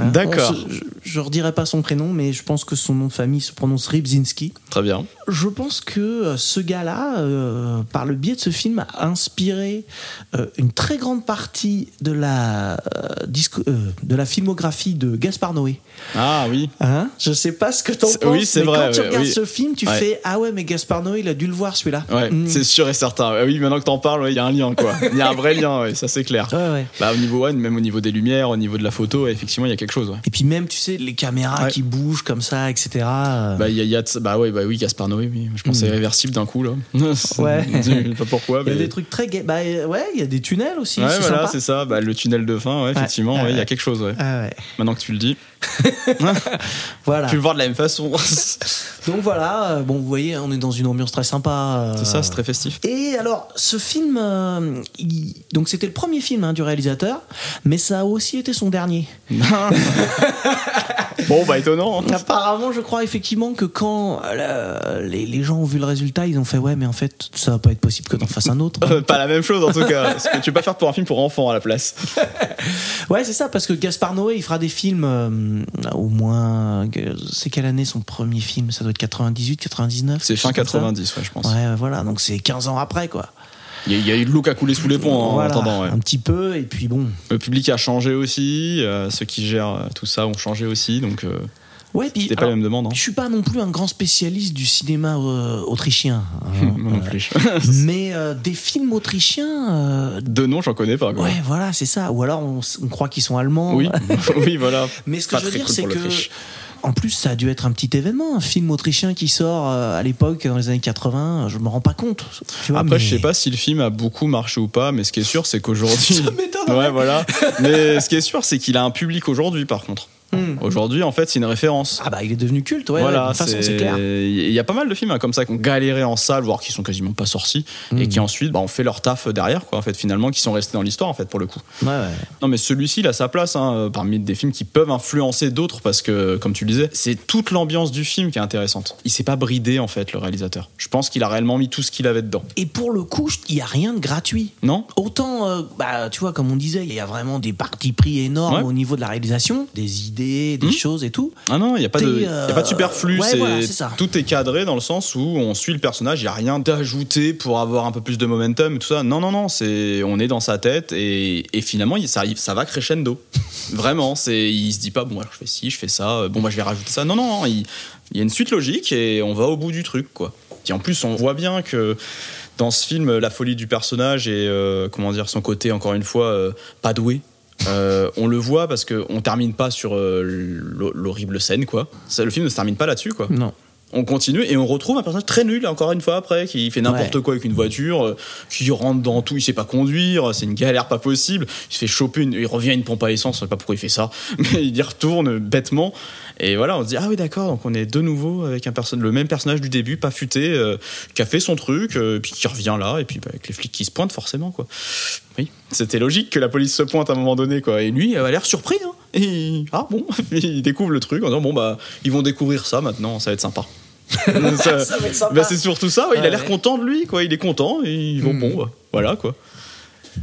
Hein, D'accord. Je, je redirai pas son prénom, mais je pense que son nom de famille se prononce Rybzinski. Très bien. Je pense que euh, ce gars-là, euh, par le biais de ce film, a inspiré euh, une très grande partie de la, euh, disco- de la filmographie de Gaspard Noé. Ah oui. Hein? Je sais pas ce que t'en penses, oui, c'est vrai, quand tu ouais, regardes oui. ce film, tu Ouais. fais Ah ouais, mais Gaspard Noé, il a dû le voir celui-là. Ouais, Mm. c'est sûr et certain. Ouais, Oui, maintenant que t'en parles, ouais, il y a un lien, quoi. Il y a un vrai lien, ouais, ça c'est clair. Ouais. Bah, au niveau, ouais, même au niveau des lumières, au niveau de la photo, effectivement, il y a quelque chose. Et puis même, tu sais, les caméras qui bougent comme ça, etc. euh, Bah, y a, y a bah ouais, bah oui, Gaspard Noé, oui. Je pensais irréversible d'un coup, là. Ouais. Je sais pas pourquoi, il y a mais. des trucs très gays. Bah ouais, il y a des tunnels aussi. Ouais, c'est voilà, c'est ça. Bah, le tunnel de fin, ouais, effectivement, il y a quelque chose. Ah ouais. Maintenant que tu le dis, Voilà. tu le vois de la même façon. Donc voilà, euh, bon, vous voyez, on est dans une ambiance très sympa. euh, c'est ça, c'est très festif. Et alors, ce film, euh, il- donc c'était le premier film hein, du réalisateur, mais ça a aussi été son dernier. bon, bah, étonnant. hein. Apparemment, je crois effectivement que quand euh, les, les gens ont vu le résultat, ils ont fait ouais, mais en fait, ça va pas être possible que t'en fasses un autre. Euh, pas la même chose, en tout cas. Parce que tu peux pas faire pour un film pour enfants à la place. Ouais, c'est ça, parce que Gaspard Noé, il fera des films au moins. euh, C'est quelle année son premier film? Ça doit être 98, 99 C'est fin chose comme ça 90, ouais, je pense. Ouais, voilà, donc c'est 15 ans après, quoi. Il y, a- il y a eu de l'eau qui a coulé sous les ponts en Voilà, attendant, ouais. Un petit peu, et puis bon. Le public a changé aussi, euh, ceux qui gèrent euh, tout ça ont changé aussi, donc euh, Ouais, puis. c'était pas la alors, même demande. Hein. Je suis pas non plus un grand spécialiste du cinéma euh, autrichien. hein. Non plus. Mais euh, des films autrichiens. euh, De nom, j'en connais pas. Quoi. ouais, voilà, c'est ça. Ou alors on, croit qu'ils sont allemands. Oui, oui, voilà. Mais ce que je veux dire, cool c'est que. En plus, ça a dû être un petit événement, un film autrichien qui sort à l'époque, dans les années 80. Je me rends pas compte. tu vois, Après, mais- je sais pas si le film a beaucoup marché ou pas, mais ce qui est sûr, c'est qu'aujourd'hui. Ça m'étonnerait. ouais, voilà. Mais ce qui est sûr, c'est qu'il a un public aujourd'hui, par contre. Hmm. Aujourd'hui, en fait, c'est une référence. Ah bah, il est devenu culte, ouais. ouais, de voilà, toute façon, c'est clair. Il y a pas mal de films hein, comme ça qui ont galéré en salle, voire qui sont quasiment pas sortis, et qui ensuite bah, ont fait leur taf derrière, quoi, en fait, finalement, qui sont restés dans l'histoire, en fait, pour le coup. Ouais, ouais. Non, mais celui-ci, il a sa place hein, parmi des films qui peuvent influencer d'autres parce que, comme tu le disais, c'est toute l'ambiance du film qui est intéressante. Il s'est pas bridé, en fait, le réalisateur. Je pense qu'il a réellement mis tout ce qu'il avait dedans. Et pour le coup, il y a rien de gratuit. Non Autant, euh, bah, tu vois, comme on disait, il y a vraiment des partis pris énormes Ouais. au niveau de la réalisation, des idées, des Mhm. choses et tout. Ah non, il n'y a, pas de- y a pas de superflu. ouais, voilà, tout est cadré dans le sens où on suit le personnage, il n'y a rien d'ajouté pour avoir un peu plus de momentum et tout ça. Non, non, non, c'est, on est dans sa tête et, et finalement, ça, va crescendo. Vraiment, il se dit pas, bon, alors je fais ci, je fais ça, euh, bon, bah, je vais rajouter ça. Non, non, non, il, il y a une suite logique et on va au bout du truc, quoi. Et en plus, on voit bien que dans ce film, la folie du personnage et, euh, comment dire, son côté, encore une fois, euh, pas doué. Euh, on le voit parce qu'on termine pas sur euh, l'ho- l'horrible scène, quoi. Ça, le film ne se termine pas là-dessus, quoi. Non. On continue et on retrouve un personnage très nul, encore une fois, après, qui fait n'importe Ouais. quoi avec une voiture, euh, qui rentre dans tout, il sait pas conduire, c'est une galère pas possible. Il se fait choper, une- il revient à une pompe à essence, je sais pas pourquoi il fait ça, mais il y retourne bêtement. Et voilà, on se dit, ah oui, d'accord, donc on est de nouveau avec un le même personnage du début, pas futé, euh, qui a fait son truc, euh, puis qui revient là, et puis bah, avec les flics qui se pointent, forcément, quoi. Oui, c'était logique que la police se pointe à un moment donné, quoi. Et lui, il a l'air surpris, hein. Et ah bon, il découvre le truc en disant, bon, bah, ils vont découvrir ça maintenant, ça va être sympa. Ça- Ça va être sympa. bah, c'est surtout ça, ouais, il a l'air ouais. content de lui, quoi. Il est content, et ils vont, Hmm. bon, bah, voilà, quoi.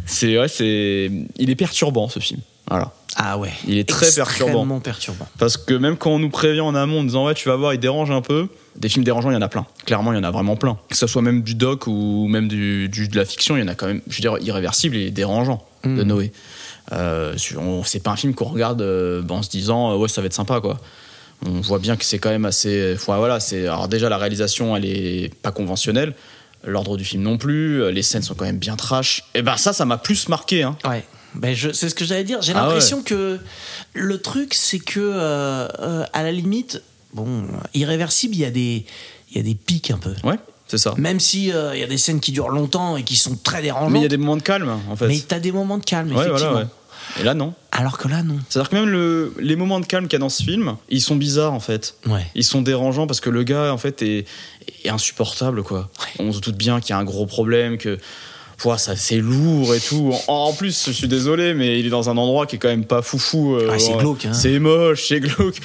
C'est, ouais, c'est, il est perturbant, ce film. Voilà. Ah ouais. Il est très perturbant. Extrêmement perturbant. Parce que même quand on nous prévient en amont en disant ouais tu vas voir il dérange un peu, des films dérangeants il y en a plein. Clairement il y en a vraiment plein. Que ce soit même du doc ou même du, du- de la fiction, il y en a quand même, je veux dire, irréversible et dérangeant de Mm. Noé. Euh, on- c'est pas un film qu'on regarde euh, en se disant euh, ouais ça va être sympa quoi. On voit bien que c'est quand même assez. voilà, c'est alors déjà la réalisation elle est pas conventionnelle. L'ordre du film non plus, les scènes sont quand même bien trash. Et ben ça, ça m'a plus marqué. Hein. Ouais. Ben je, c'est ce que j'allais dire. J'ai Ah l'impression que le truc, c'est que euh, euh, à la limite, bon, irréversible, il y a des, il y a des pics un peu. Ouais, c'est ça. Même si euh, il y a des scènes qui durent longtemps et qui sont très dérangeantes. Mais il y a des moments de calme en fait. Mais t'as des moments de calme, Ouais, effectivement. voilà, ouais. Et là non. Alors que là, non. C'est-à-dire que même le- les moments de calme qu'il y a dans ce film, ils sont bizarres en fait. Ouais. Ils sont dérangeants parce que le gars en fait est, est insupportable quoi. On se doute bien qu'il y a un gros problème, que ça c'est lourd et tout. En, en plus, je suis désolé, mais il est dans un endroit qui est quand même pas foufou. euh, Ah, c'est glauque, hein. C'est moche, c'est glauque.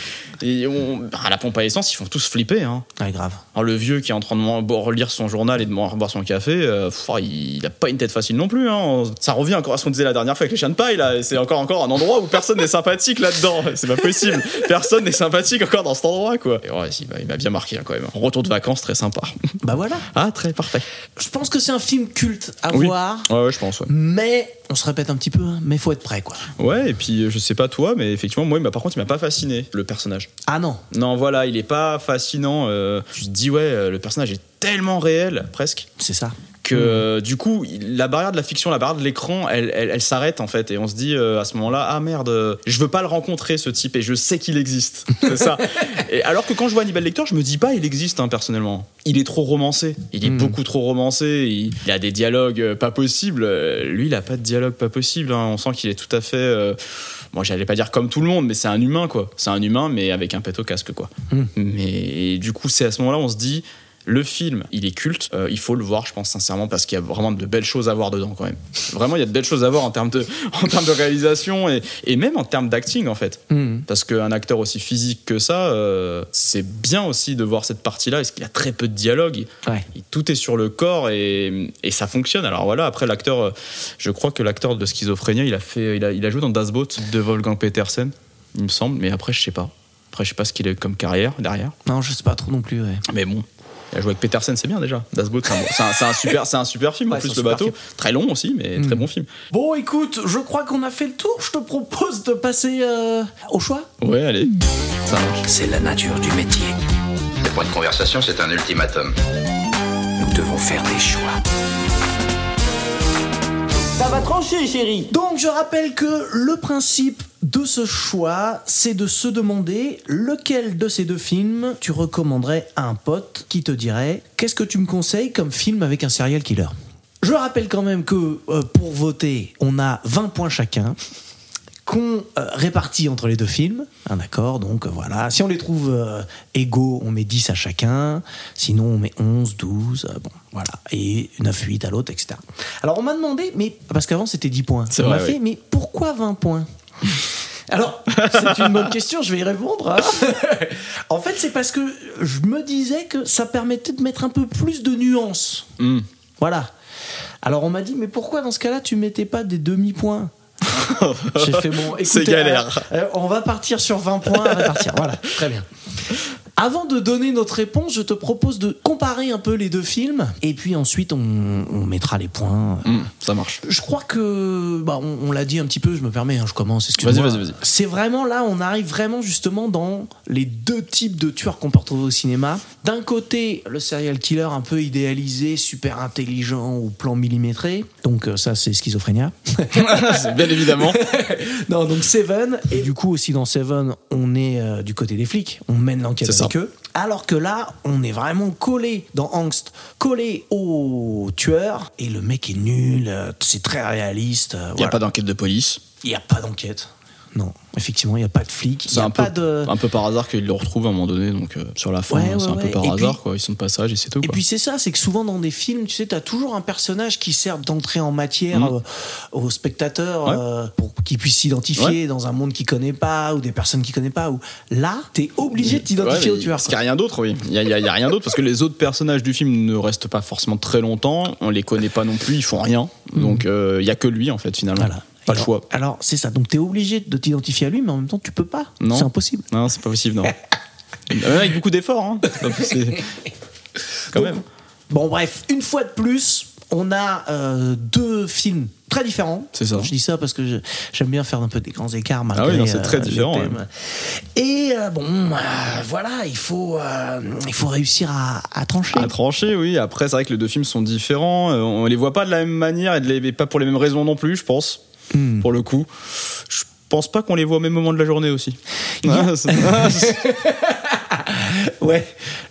Et on- à la pompe à essence, ils font tous flipper. Hein. Grave. Alors, le vieux qui est en train de relire son journal et de boire son café, euh, pff, il, il a pas une tête facile non plus. Hein. Ça revient encore à ce qu'on disait la dernière fois avec les chiens de paille. Là. C'est encore, encore un endroit où personne n'est sympathique là-dedans. C'est pas possible. Personne n'est sympathique encore dans cet endroit. Quoi. Et ouais, il m'a- il m'a bien marqué hein, quand même. Retour de vacances, très sympa. Bah voilà. Ah, très parfait. Je pense que c'est un film culte à Oui. Voir. Ouais, ouais, je pense. Ouais. Mais on se répète un petit peu, hein, mais faut être prêt quoi. Ouais, et puis je sais pas toi, mais effectivement, moi, par contre, il m'a pas fasciné, le personnage. Ah non. Non, voilà, il est pas fascinant. euh, tu te dis, ouais, euh, le personnage est tellement réel, presque, C'est ça. Que du coup la barrière de la fiction la barrière de l'écran elle, elle, elle s'arrête en fait. Et on se dit euh, à ce moment là ah merde euh, je veux pas le rencontrer ce type et je sais qu'il existe c'est ça. Et alors que quand je vois Hannibal Lecter je me dis pas il existe hein, personnellement. Il est trop romancé. Il est Mm. beaucoup trop romancé. Il, il a des dialogues euh, pas possibles. Euh, lui il a pas de dialogue pas possible hein. on sent qu'il est tout à fait euh, moi j'allais pas dire comme tout le monde mais c'est un humain quoi. C'est un humain mais avec un pet au casque quoi. Mm. mais du coup c'est à ce moment là on se dit le film, il est culte. euh, il faut le voir, je pense sincèrement, parce qu'il y a vraiment de belles choses à voir dedans quand même. Vraiment, il y a de belles choses à voir en termes de, en termes de réalisation et, et même en termes d'acting en fait. Mhm. Parce qu'un acteur aussi physique que ça, euh, c'est bien aussi de voir cette partie-là, parce qu'il a très peu de dialogue. Ouais. Il- tout est sur le corps et, et ça fonctionne. Alors voilà, après l'acteur, euh, je crois que l'acteur de Schizophrénia, il a, fait, il a, il a joué dans Das Boot de Wolfgang Petersen, il me semble, mais après, je sais pas. Après, je sais pas ce qu'il a eu comme carrière derrière. Non, je sais pas trop non plus. ouais. Mais bon, il a joué avec Petersen, c'est bien déjà. Das Boot, c'est un, bon- c'est un- c'est un super, c'est un super film Ouais, en plus le bateau. film. Très long aussi, mais très Mm. bon film. Bon, écoute, je crois qu'on a fait le tour. Je te propose de passer euh, au choix. Ouais, allez, ça marche. C'est la nature du métier. Le point de conversation, c'est un ultimatum. Nous devons faire des choix. Ça va trancher, chérie. Donc, je rappelle que le principe de ce choix, c'est de se demander lequel de ces deux films tu recommanderais à un pote qui te dirait qu'est-ce que tu me conseilles comme film avec un serial killer? Je rappelle quand même que euh, pour voter, on a 20 points chacun qu'on euh, répartit entre les deux films. Hein, D'accord? Donc euh, voilà. Si on les trouve égaux, on met 10 à chacun. Sinon, on met 11, 12. euh, bon, voilà. Et 9, 8 à l'autre, etc. Alors, on m'a demandé, mais parce qu'avant c'était 10 points. On m'a fait, oui. mais pourquoi 20 points? Alors, c'est une bonne question, je vais y répondre. hein. en fait, c'est parce que je me disais que ça permettait de mettre un peu plus de nuances. Mm. Voilà. Alors on m'a dit, mais pourquoi dans ce cas-là tu mettais pas des demi-points? J'ai fait bon. C'est écoutez, galère. euh, euh, on va partir sur 20 points à répartir. Voilà, très bien. Avant de donner notre réponse, je te propose de comparer un peu les deux films et puis ensuite on, on mettra les points. Mm, ça marche. Je crois que, bah, on, on l'a dit un petit peu, je me permets, hein, je commence, excuse-moi. Vas-y, vas-y, vas-y. C'est vraiment là, on arrive vraiment justement dans les deux types de tueurs qu'on peut retrouver au cinéma. D'un côté, le serial killer un peu idéalisé, super intelligent au plan millimétré. Donc euh, ça, c'est schizophrénia. Bien évidemment. non, donc Seven. Et du coup aussi dans Seven, on est euh, du côté des flics. On mène l'enquête ça. avec eux. Alors que là, on est vraiment collé dans Angst, collé au tueur. Et le mec est nul, euh, c'est très réaliste. Il n'y a voilà. pas d'enquête de police. Il n'y a pas d'enquête. Non, effectivement, il n'y a pas de flic. Il C'est n'y un peu, pas de. un peu par hasard qu'ils le retrouvent à un moment donné, donc euh, sur la fin, Ouais, ouais, c'est un ouais. peu par Et hasard, puis- quoi. Ils sont de passage et c'est tout. Et puis c'est ça, c'est que souvent dans des films, tu sais, t'as toujours un personnage qui sert d'entrée en matière Mhm. euh, au spectateur Ouais. euh, pour qu'il puisse s'identifier dans un monde qu'il connaît pas ou des personnes qu'il connaît pas. Ou là, t'es obligé de t'identifier au tueur. Parce qu'il n'y a rien d'autre, oui. Il n'y a, a- il y a rien d'autre parce que les autres personnages du film ne restent pas forcément très longtemps. On les connaît pas non plus, ils font rien. Donc euh, il y a que lui en fait finalement. Mhm. Voilà. Pas le Alors- choix. Alors c'est ça, donc t'es obligé de t'identifier à lui, mais en même temps tu peux pas. Non. C'est impossible. Non, c'est pas possible, non. Même avec beaucoup d'efforts, hein. Quand même. Bon bref, une fois de plus, on a euh, deux films très différents. C'est ça. Je dis ça parce que j'aime bien faire un peu des grands écarts malgré Ah oui, c'est euh, très le différent. Et euh, bon, euh, voilà, il faut, euh, il faut réussir à, à trancher. À trancher, oui. Après, c'est vrai que les deux films sont différents. Euh, On les voit pas de la même manière et, de les- et pas pour les mêmes raisons non plus, je pense. Hmm. Pour le coup. Je pense pas qu'on les voit au même moment de la journée aussi. Ah, Ouais,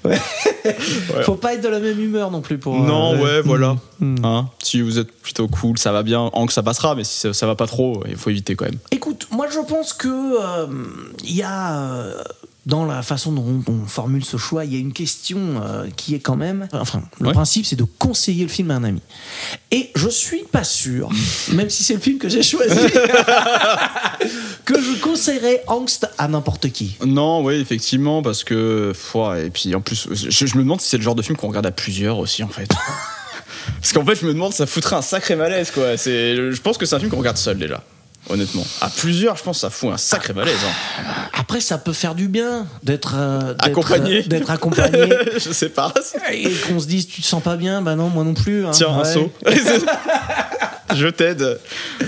ouais. Faut pas être de la même humeur non plus pour. non, euh, ouais, voilà. Hmm. Hein, si vous êtes plutôt cool, ça va bien. En que ça passera, mais si ça, ça va pas trop, il faut éviter quand même. Écoute, moi je pense que euh, il y a euh, dans la façon dont on formule ce choix, il y a une question euh, qui est quand même. Enfin, le Ouais. principe c'est de conseiller le film à un ami. Et je suis pas sûr, même si c'est le film que j'ai choisi, que je conseillerais Angst à n'importe qui. Non, oui, effectivement, parce que. ouais, et puis en plus, je, je me demande si c'est le genre de film qu'on regarde à plusieurs aussi, en fait. parce qu'en fait, je me demande, ça foutrait un sacré malaise, quoi. C'est, je pense que c'est un film qu'on regarde seul déjà. Honnêtement. À plusieurs, je pense ça fout un sacré malaise. hein. Après, ça peut faire du bien d'être euh, d'être, Accompagné. euh, d'être accompagné. je sais pas. Et qu'on se dise, tu te sens pas bien? Bah non, moi non plus. hein. Tiens, un saut. je t'aide.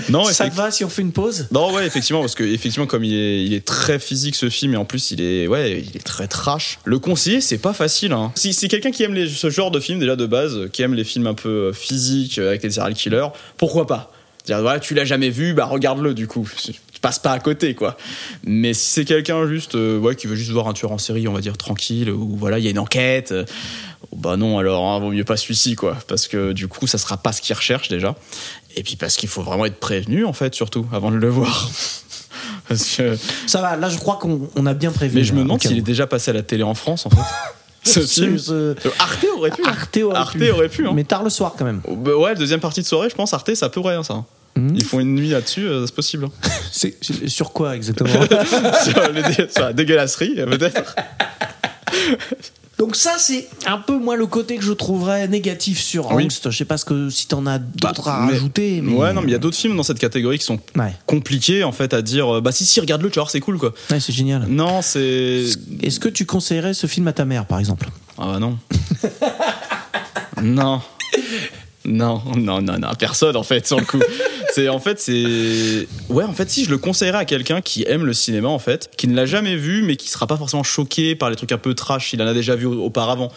Non, Ça te va si on fait une pause? Non, ouais, effectivement, parce que effectivement, comme il est, il est très physique ce film et en plus il est, ouais, il est très trash. Le conseiller, c'est pas facile. Hein. Si c'est quelqu'un qui aime les, ce genre de film déjà de base, qui aime les films un peu euh, physiques euh, avec des serial killers, pourquoi pas? Dire voilà, tu l'as jamais vu, bah regarde-le du coup. Tu passes pas à côté quoi. Mais si c'est quelqu'un juste, euh, ouais, qui veut juste voir un tueur en série, on va dire tranquille, ou voilà, il y a une enquête. euh, bah non, alors hein, vaut mieux pas celui-ci quoi, parce que du coup, ça sera pas ce qu'il recherche déjà. Et puis parce qu'il faut vraiment être prévenu en fait, surtout avant de le voir. Parce que... Ça va, là je crois qu'on on a bien prévu. Mais je me demande s'il est déjà passé à la télé en France en fait. Ce film. Ce- Arte aurait pu. hein. Arte aurait Arte pu. aurait pu. hein. Mais tard le soir quand même. Oh, bah ouais, deuxième partie de soirée, je pense Arte, ça pourrait hein, ça. Ils font une nuit là-dessus, euh, c'est possible. hein. C'est sur quoi exactement sur, les dé- sur la dégueulasserie, euh, peut-être. Donc ça c'est un peu moi le côté que je trouverais négatif sur Oui. Angst. Je sais pas ce que si t'en as d'autres Bah, à mais- rajouter. Mais... Ouais, non, mais il y a d'autres films dans cette catégorie qui sont Ouais, compliqués en fait à dire. euh, Bah si, si, regarde-le, tu vas voir, c'est cool quoi. Ouais, c'est génial. Non, c'est. Est-ce que tu conseillerais ce film à ta mère par exemple? Ah bah non. non. Non, non, non, non, personne en fait sur le coup. C'est en fait c'est ouais en fait si je le conseillerais à quelqu'un qui aime le cinéma en fait, qui ne l'a jamais vu mais qui sera pas forcément choqué par les trucs un peu trash, il en a déjà vu auparavant.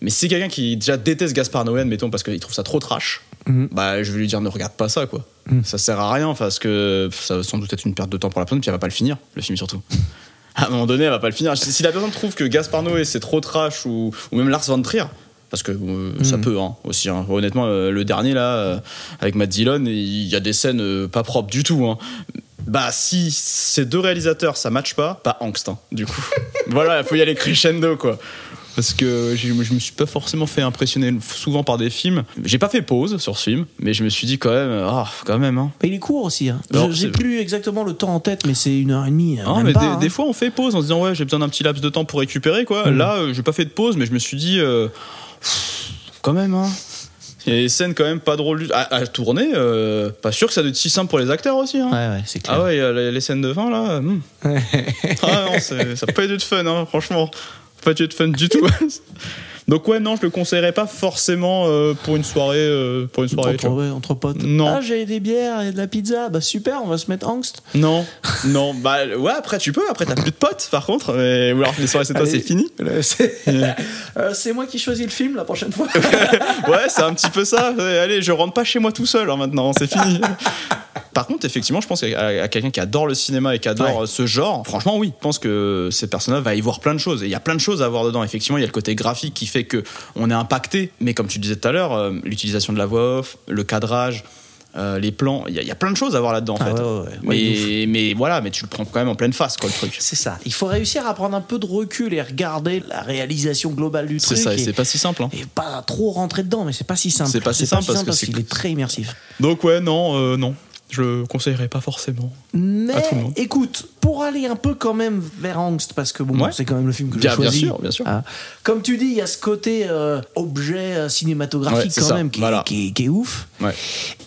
Mais si c'est quelqu'un qui déjà déteste Gaspard Noé, mettons parce qu'il trouve ça trop trash, Mhm. bah je vais lui dire ne regarde pas ça quoi. Mhm. Ça sert à rien parce que ça va sans doute être une perte de temps pour la personne puis elle va pas le finir le film surtout. À un moment donné, elle va pas le finir. Si si la personne trouve que Gaspard Noé c'est trop trash ou, ou même Lars von Trier, parce que euh, ça Mhm. peut hein, aussi. hein. Honnêtement, euh, le dernier là euh, avec Matt Dillon, il y a des scènes euh, pas propres du tout. hein. Bah si ces deux réalisateurs ça matche pas, pas angst hein, du coup. voilà, il faut y aller crescendo quoi. Parce que j'ai- je me suis pas forcément fait impressionner souvent par des films. J'ai pas fait pause sur ce film, mais je me suis dit quand même, ah quand même. Hein. Mais il est court aussi. Hein. Je- J'ai plus exactement le temps en tête, mais c'est une heure et demie. Ah, même mais pas, des, hein. des fois on fait pause en se disant ouais j'ai besoin d'un petit laps de temps pour récupérer quoi. Mhm. Là j'ai pas fait de pause mais je me suis dit euh, quand même hein. Il y a des scènes quand même pas drôles du- à, à tourner. euh, pas sûr que ça doit être si simple pour les acteurs aussi. Hein. Ouais, ouais, c'est clair. Ah ouais, il y a les, les scènes de fin là. hmm. ah non, ça peut pas être de fun, hein, franchement. Pas être de fun du tout. Donc ouais, non, je le conseillerais pas forcément euh, pour une soirée, euh, pour une soirée. entre, vois. ouais, entre potes. Non. Ah, j'ai des bières et de la pizza. Bah super, on va se mettre angst. Non, non, bah ouais, après tu peux, après t'as plus de potes par contre, mais, ou alors les soirées c'est toi, c'est fini. C'est Euh, c'est moi qui choisis le film la prochaine fois. Ouais, c'est un petit peu ça. Allez, je rentre pas chez moi tout seul hein, maintenant, c'est fini. Par contre, effectivement, je pense qu'à à quelqu'un qui adore le cinéma et qui adore Ouais. euh, ce genre, franchement, oui, je pense que cette personne-là va y voir plein de choses. Et il y a plein de choses à voir dedans. Effectivement, il y a le côté graphique qui fait que on est impacté. Mais comme tu disais tout à l'heure, euh, l'utilisation de la voix off, le cadrage, euh, les plans, il y, a- il y a plein de choses à voir là-dedans, en Ah fait. ouais, ouais, mais, mais voilà, mais tu le prends quand même en pleine face, quoi, le truc. C'est ça. Il faut réussir à prendre un peu de recul et regarder la réalisation globale du C'est truc. ça, et et, c'est pas si simple. hein. et pas trop rentrer dedans, mais c'est pas si simple. C'est pas si simple parce que parce c'est- qu'il est très immersif. Donc ouais, non, euh, non. Je le conseillerais pas forcément. Mais À tout le monde. écoute, pour aller un peu quand même vers Angst, parce que bon, Ouais. c'est quand même le film que j'ai Bien, bien choisi. sûr, bien sûr. Ah. Comme tu dis, il y a ce côté euh, objet euh, cinématographique Ouais, quand ça, même qui, est- voilà. qui est, qui est ouf. Ouais.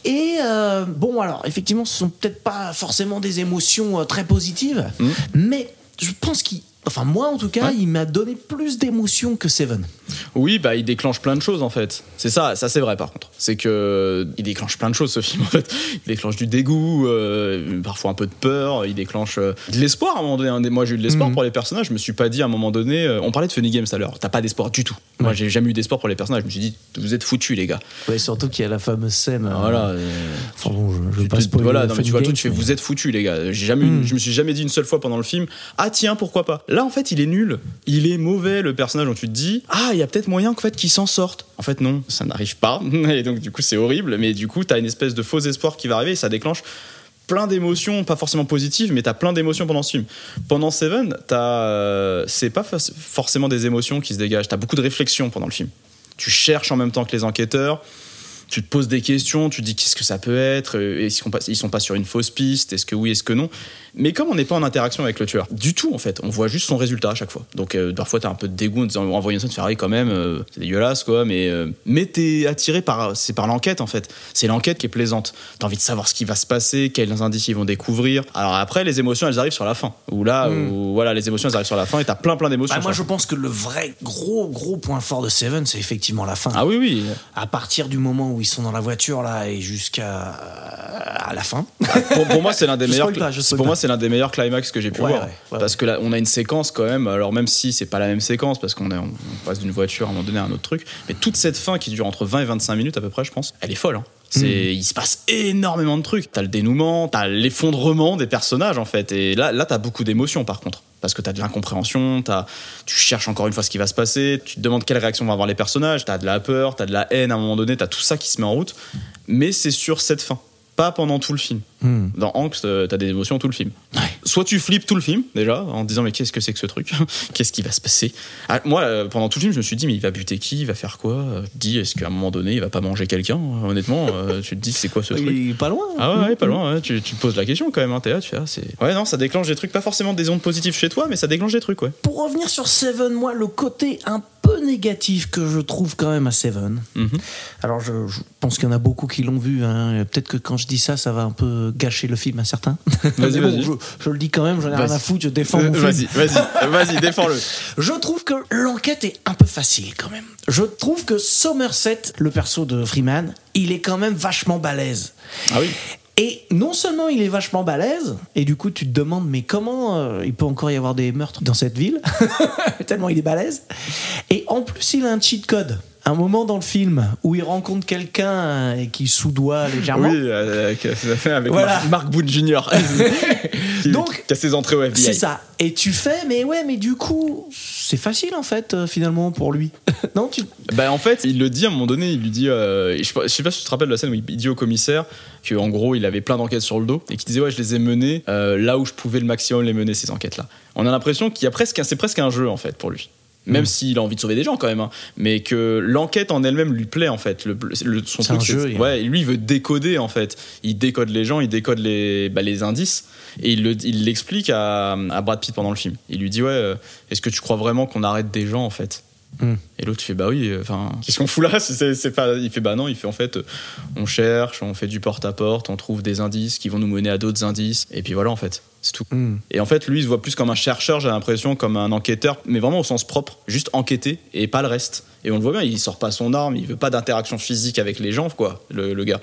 Et euh, bon, alors effectivement, ce sont peut-être pas forcément des émotions euh, très positives, Mm. mais je pense qu'il. Enfin, moi en tout cas, Ouais. il m'a donné plus d'émotions que Seven. Oui, bah il déclenche plein de choses en fait. C'est ça, ça c'est vrai par contre. C'est que il déclenche plein de choses ce film en fait. Il déclenche du dégoût, euh, parfois un peu de peur, il déclenche euh, de l'espoir à un moment donné. hein. Moi j'ai eu de l'espoir Mhm. pour les personnages. Je me suis pas dit à un moment donné. euh, on parlait de Funny Games tout à l'heure. T'as pas d'espoir du tout. Moi j'ai jamais eu d'espoir pour les personnages. Je me suis dit vous êtes foutus les gars. Ouais, surtout qu'il y a la fameuse scène. Voilà. Enfin bon, je, je vais tu- pas voilà, non, mais tu vois tout, tu fais mais- vous êtes foutus les gars. Jamais, Mm. je me suis jamais dit une seule fois pendant le film. Ah tiens pourquoi pas. Là en fait il est nul, il est mauvais le personnage dont tu te dis ah il y a peut-être moyen qu'en fait qu'il s'en sorte. En fait non, ça n'arrive pas et donc du coup c'est horrible. Mais du coup t'as une espèce de faux espoir qui va arriver et ça déclenche plein d'émotions, pas forcément positives, mais t'as plein d'émotions pendant ce film. Pendant Seven, t'as, euh, c'est pas forcément des émotions qui se dégagent. T'as beaucoup de réflexions pendant le film. Tu cherches en même temps que les enquêteurs. Tu te poses des questions, tu te dis qu'est-ce que ça peut être, euh, est-ce qu'on passe- ils sont pas sur une fausse piste, est-ce que oui, est-ce que non. Mais comme on n'est pas en interaction avec le tueur, du tout en fait, on voit juste son résultat à chaque fois. Donc euh, parfois t'as un peu de dégoût en disant en voyant ça, tu fais ah quand même, euh, c'est dégueulasse quoi, mais euh, mais t'es attiré par c'est par l'enquête en fait. C'est l'enquête qui est plaisante. T'as envie de savoir ce qui va se passer, quels indices ils vont découvrir. Alors après les émotions elles arrivent sur la fin. Où là, où, voilà les émotions elles arrivent sur la fin et t'as plein plein d'émotions. Bah, moi, je pense que le vrai gros gros point fort de Seven, c'est effectivement la fin. Ah oui oui. À partir du moment où où ils sont dans la voiture là et jusqu'à à la fin. pour, pour moi, c'est l'un des Je meilleurs. pas, pour pas. moi, c'est l'un des meilleurs climax que j'ai pu Ouais, voir. ouais, ouais, parce que là, on a une séquence quand même. Alors même si c'est pas la même séquence, parce qu'on on passe d'une voiture à un moment donné à un autre truc, mais toute cette fin qui dure entre 20 et 25 minutes à peu près, je pense, elle est folle. hein. C'est, Hmm. il se passe énormément de trucs. T'as le dénouement, t'as l'effondrement des personnages en fait. Et là, là, t'as beaucoup d'émotions par contre. Parce que t'as de l'incompréhension, tu cherches encore une fois ce qui va se passer, tu te demandes quelle réaction vont avoir les personnages, t'as de la peur, t'as de la haine à un moment donné, t'as tout ça qui se met en route. Mais c'est sur cette fin, pas pendant tout le film. Hmm. Dans Angst, euh, t'as des émotions tout le film. Soit tu flippes tout le film, déjà, en te disant, mais qu'est-ce que c'est que ce truc Qu'est-ce qui va se passer Ah, Moi, euh, pendant tout le film, je me suis dit, mais il va buter qui Il va faire quoi Euh, Je dis, est-ce qu'à un moment donné, il va pas manger quelqu'un Honnêtement, euh, tu te dis, c'est quoi ce truc Il est pas loin. hein. ah ouais, ouais, pas loin, ouais. tu, tu te poses la question quand même, hein, t'es là, tu fais, ah, c'est... Ouais, non, ça déclenche des trucs, pas forcément des ondes positives chez toi, mais ça déclenche des trucs, ouais. Pour revenir sur Seven, moi, le côté un peu négatif que je trouve quand même à Seven. Mhm. Alors, je, je pense qu'il y en a beaucoup qui l'ont vu. hein. Peut-être que quand je dis ça, ça va un peu gâcher le film à certains. Vas-y, Mais bon, vas-y. je, je le dis quand même, j'en ai rien à foutre, je défends Euh, mon film. vas-y, vas-y, vas-y, défends-le. Je trouve que l'enquête est un peu facile quand même. Je trouve que Somerset, le perso de Freeman, il est quand même vachement balèze. Ah oui Et non seulement il est vachement balèze, et du coup tu te demandes mais comment euh, il peut encore y avoir des meurtres dans cette ville? Tellement il est balèze. Et en plus il a un cheat code. Un moment dans le film où il rencontre quelqu'un et qui soudoie légèrement. Oui, euh, fait avec Voilà. Mark, Mark Boone Jr. qui, Donc, qui a ses entrées au FBI. C'est ça. Et tu fais, mais ouais, mais du coup, c'est facile en fait, euh, finalement, pour lui. non, tu. Bah en fait, il le dit à un moment donné, il lui dit, euh, je, sais pas- je sais pas si tu te rappelles de la scène où il dit au commissaire que en gros il avait plein d'enquêtes sur le dos et qu'il disait ouais je les ai menées euh, là où je pouvais le maximum les mener ces enquêtes là. On a l'impression qu'il y a presque, c'est presque un jeu en fait pour lui. Même s'il a envie de sauver des gens quand même, hein. mais que l'enquête en elle-même lui plaît en fait. Le, le- son un truc, jeu, il ouais, lui il veut décoder en fait. Il décode les gens, il décode les, bah, les indices et il le- il l'explique à, à Brad Pitt pendant le film. Il lui dit ouais, euh, est-ce que tu crois vraiment qu'on arrête des gens en fait? Hmm. et l'autre fait bah oui, euh, enfin qu'est-ce qu'on fout là? Si c'est c'est pas il fait bah non, il fait en fait euh, on cherche, on fait du porte à porte, on trouve des indices qui vont nous mener à d'autres indices et puis voilà en fait, c'est tout. Hmm. Et en fait, lui il se voit plus comme un chercheur, j'ai l'impression comme un enquêteur, mais vraiment au sens propre, juste enquêter et pas le reste. Et on le voit bien, il sort pas son arme, il veut pas d'interaction physique avec les gens quoi, le, le gars.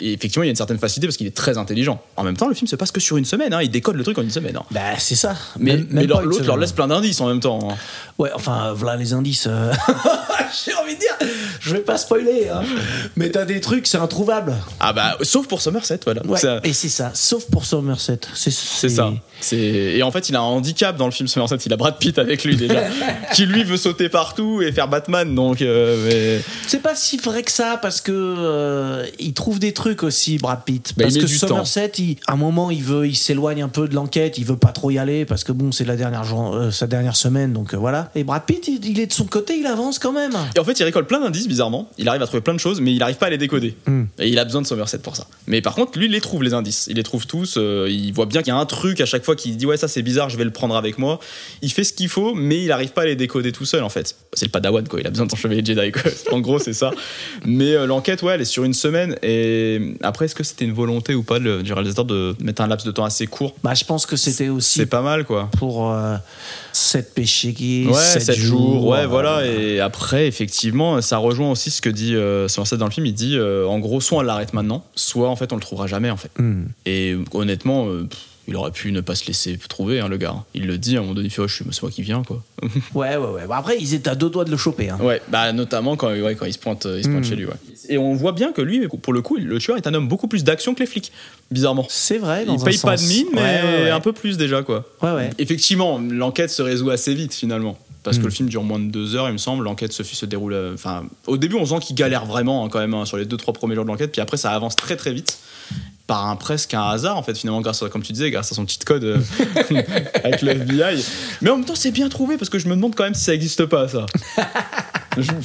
Et effectivement, il y a une certaine facilité parce qu'il est très intelligent. En même temps, le film se passe que sur une semaine, hein, il décode le truc en une semaine. hein. Bah, c'est ça. Mais, mais leur- l'autre leur laisse plein d'indices en même temps. hein. Ouais, enfin, voilà les indices. euh. J'ai envie de dire, je vais pas spoiler, hein. mais t'as des trucs, c'est introuvable. Ah bah, sauf pour Somerset, voilà. Ouais, Ça- et c'est ça, sauf pour Somerset. C'est ça. Et en fait il a un handicap dans le film Somerset. Il a Brad Pitt avec lui déjà, qui lui veut sauter partout et faire Batman. Donc euh, mais- C'est pas si vrai que ça parce que euh, il trouve des trucs aussi Brad Pitt. Bah, parce que. Somerset, il- à un moment, il veut, il s'éloigne un peu de l'enquête, il veut pas trop y aller parce que bon, c'est la dernière jour- euh, sa dernière semaine, donc voilà. Et Brad Pitt, il, il est de son côté, il avance quand même. et en fait il récolte plein d'indices bizarrement. Il arrive à trouver plein de choses, mais il arrive pas à les décoder. Hmm. Et il a besoin de Somerset pour ça. Mais par contre lui il les trouve les indices. Il les trouve tous. il voit bien qu'il y a un truc à chaque fois qu'il dit ouais ça c'est bizarre, je vais le prendre avec moi. Il fait ce qu'il faut, mais il arrive pas à les décoder tout seul en fait. C'est le Padawan quoi. Il a besoin de son chevalier Jedi quoi. En gros c'est ça. Mais euh, l'enquête ouais elle est sur une semaine. Et après est-ce que c'était une volonté ou pas de- du réalisateur de mettre un laps de temps assez court? Bah, je pense que c'était aussi C'est pas mal quoi. pour euh, 7 péchés qui Ouais, 7, 7 jours, ouais, euh, voilà. Et après, effectivement, ça rejoint aussi ce que dit euh, Somerset dans le film. Il dit, euh, en gros, soit on l'arrête maintenant, soit en fait on le trouvera jamais, en fait. hmm. Et honnêtement, euh, il aurait pu ne pas se laisser trouver, hein, le gars. Il le dit à un moment donné, il fait, oh, je suis- c'est moi qui viens, quoi. Ouais, ouais, ouais. Bah, après, ils étaient à deux doigts de le choper. Hein. Ouais, bah notamment quand, ouais, quand il se pointe, euh, il se pointe Mm. chez lui, ouais. Et on voit bien que lui, pour le coup, le tueur est un homme beaucoup plus d'action que les flics, bizarrement. C'est vrai, dans Il un paye pas de mine, mais Ouais, un peu plus déjà, quoi. Ouais, ouais. Effectivement, l'enquête se résout assez vite finalement. Parce que Mm. le film dure moins de deux heures, il me semble. L'enquête se, se déroule. euh, Enfin, au début, on sent qu'il galère vraiment hein, quand même hein, sur les deux trois premiers jours de l'enquête. Puis après, ça avance très très vite par un presque un hasard en fait finalement grâce à, comme tu disais grâce à son cheat code euh, avec le FBI mais en même temps c'est bien trouvé parce que je me demande quand même si ça existe pas ça.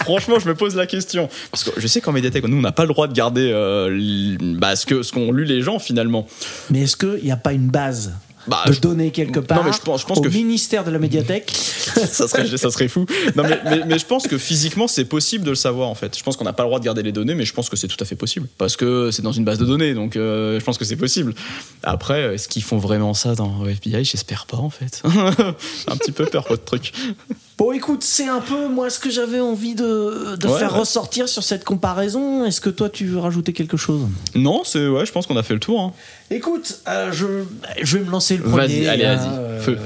Franchement je me pose la question. Parce que je sais qu'en médiathèque nous on n'a pas le droit de garder euh, bah, ce que ce qu'ont lu les gens finalement. Mais est-ce qu'il n'y a pas une base bah, de je- données quelque part non mais je pense, je pense au que ministère de la médiathèque ça serait, ça serait fou. Non, mais, mais- mais je pense que physiquement, c'est possible de le savoir en fait. Je pense qu'on n'a pas le droit de garder les données, mais je pense que c'est tout à fait possible. Parce que c'est dans une base de données, donc euh, je pense que c'est possible. Après, est-ce qu'ils font vraiment ça dans le FBI J'espère pas en fait. Un petit peu peur, votre truc. Bon, écoute, c'est un peu moi ce que j'avais envie de, de Ouais, faire ouais. ressortir sur cette comparaison. Est-ce que toi, tu veux rajouter quelque chose? Non, c'est ouais, je pense qu'on a fait le tour. hein. Écoute, euh, je, je vais me lancer le Vas-y, premier. allez, hein, vas-y, feu.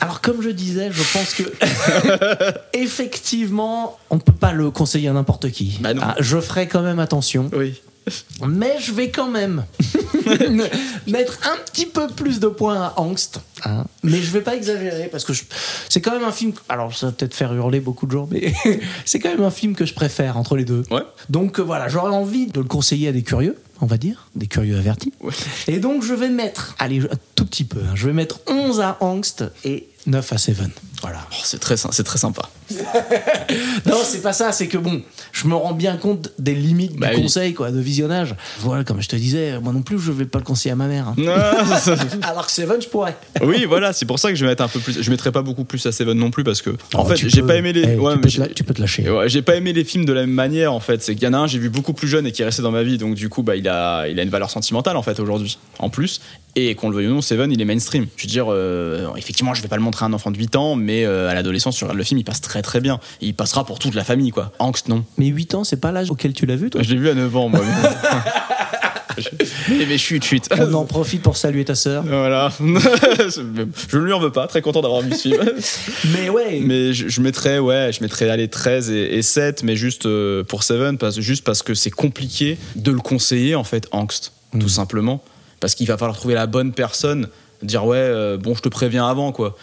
alors, comme je disais, je pense que effectivement, on peut pas le conseiller à n'importe qui. Bah non. Ah, je ferai quand même attention, Oui. Mais je vais quand même mettre un petit peu plus de points à Angst. hein. Mais je vais pas exagérer parce que je- c'est quand même un film. Alors, ça va peut-être faire hurler beaucoup de gens, mais c'est quand même un film que je préfère entre les deux. Ouais. Donc euh, voilà, j'aurais envie de le conseiller à des curieux, on va dire, des curieux avertis. Ouais. Et donc je vais mettre, allez, un tout petit peu, hein, je vais mettre 11 à Angst et 9 à Seven. Voilà. Oh, c'est très, c'est très sympa. Non, c'est pas ça, c'est que bon, je me rends bien compte des limites Bah du oui. conseil, quoi, de visionnage. Voilà, comme je te disais, moi non plus, je vais pas le conseiller à ma mère. hein. Alors que Seven, je pourrais. oui, voilà, c'est pour ça que je vais mettre un peu plus. Je mettrai pas beaucoup plus à Seven non plus parce que, en Oh, fait, j'ai peux. pas aimé les. Eh, ouais, tu, peux te j'ai- la- tu peux te lâcher. Ouais, j'ai pas aimé les films de la même manière en fait. C'est qu'il y en a un, j'ai vu beaucoup plus jeune et qui est resté dans ma vie, donc du coup, bah, il a, il a une valeur sentimentale en fait aujourd'hui, en plus. Et qu'on le veuille ou non, Seven, il est mainstream. Je veux dire, euh, effectivement, je vais pas le montrer à un enfant de 8 ans, mais euh, à l'adolescence, tu regardes le film, il passe très très bien. Et il passera pour toute la famille, quoi. Angst, non. Mais 8 ans, c'est pas l'âge auquel tu l'as vu, toi Je l'ai vu à 9 ans, moi. mais, mais chut, chut. On en profite pour saluer ta sœur. Voilà. je ne lui en veux pas, très content d'avoir vu ce film. Mais ouais, Mais je, je mettrais, ouais, je mettrais allez, 13 et, et 7, mais juste euh, pour Seven, parce, juste parce que c'est compliqué de le conseiller, en fait, Angst, Mm. tout simplement. Parce qu'il va falloir trouver la bonne personne, dire, ouais, euh, bon, je te préviens avant, quoi.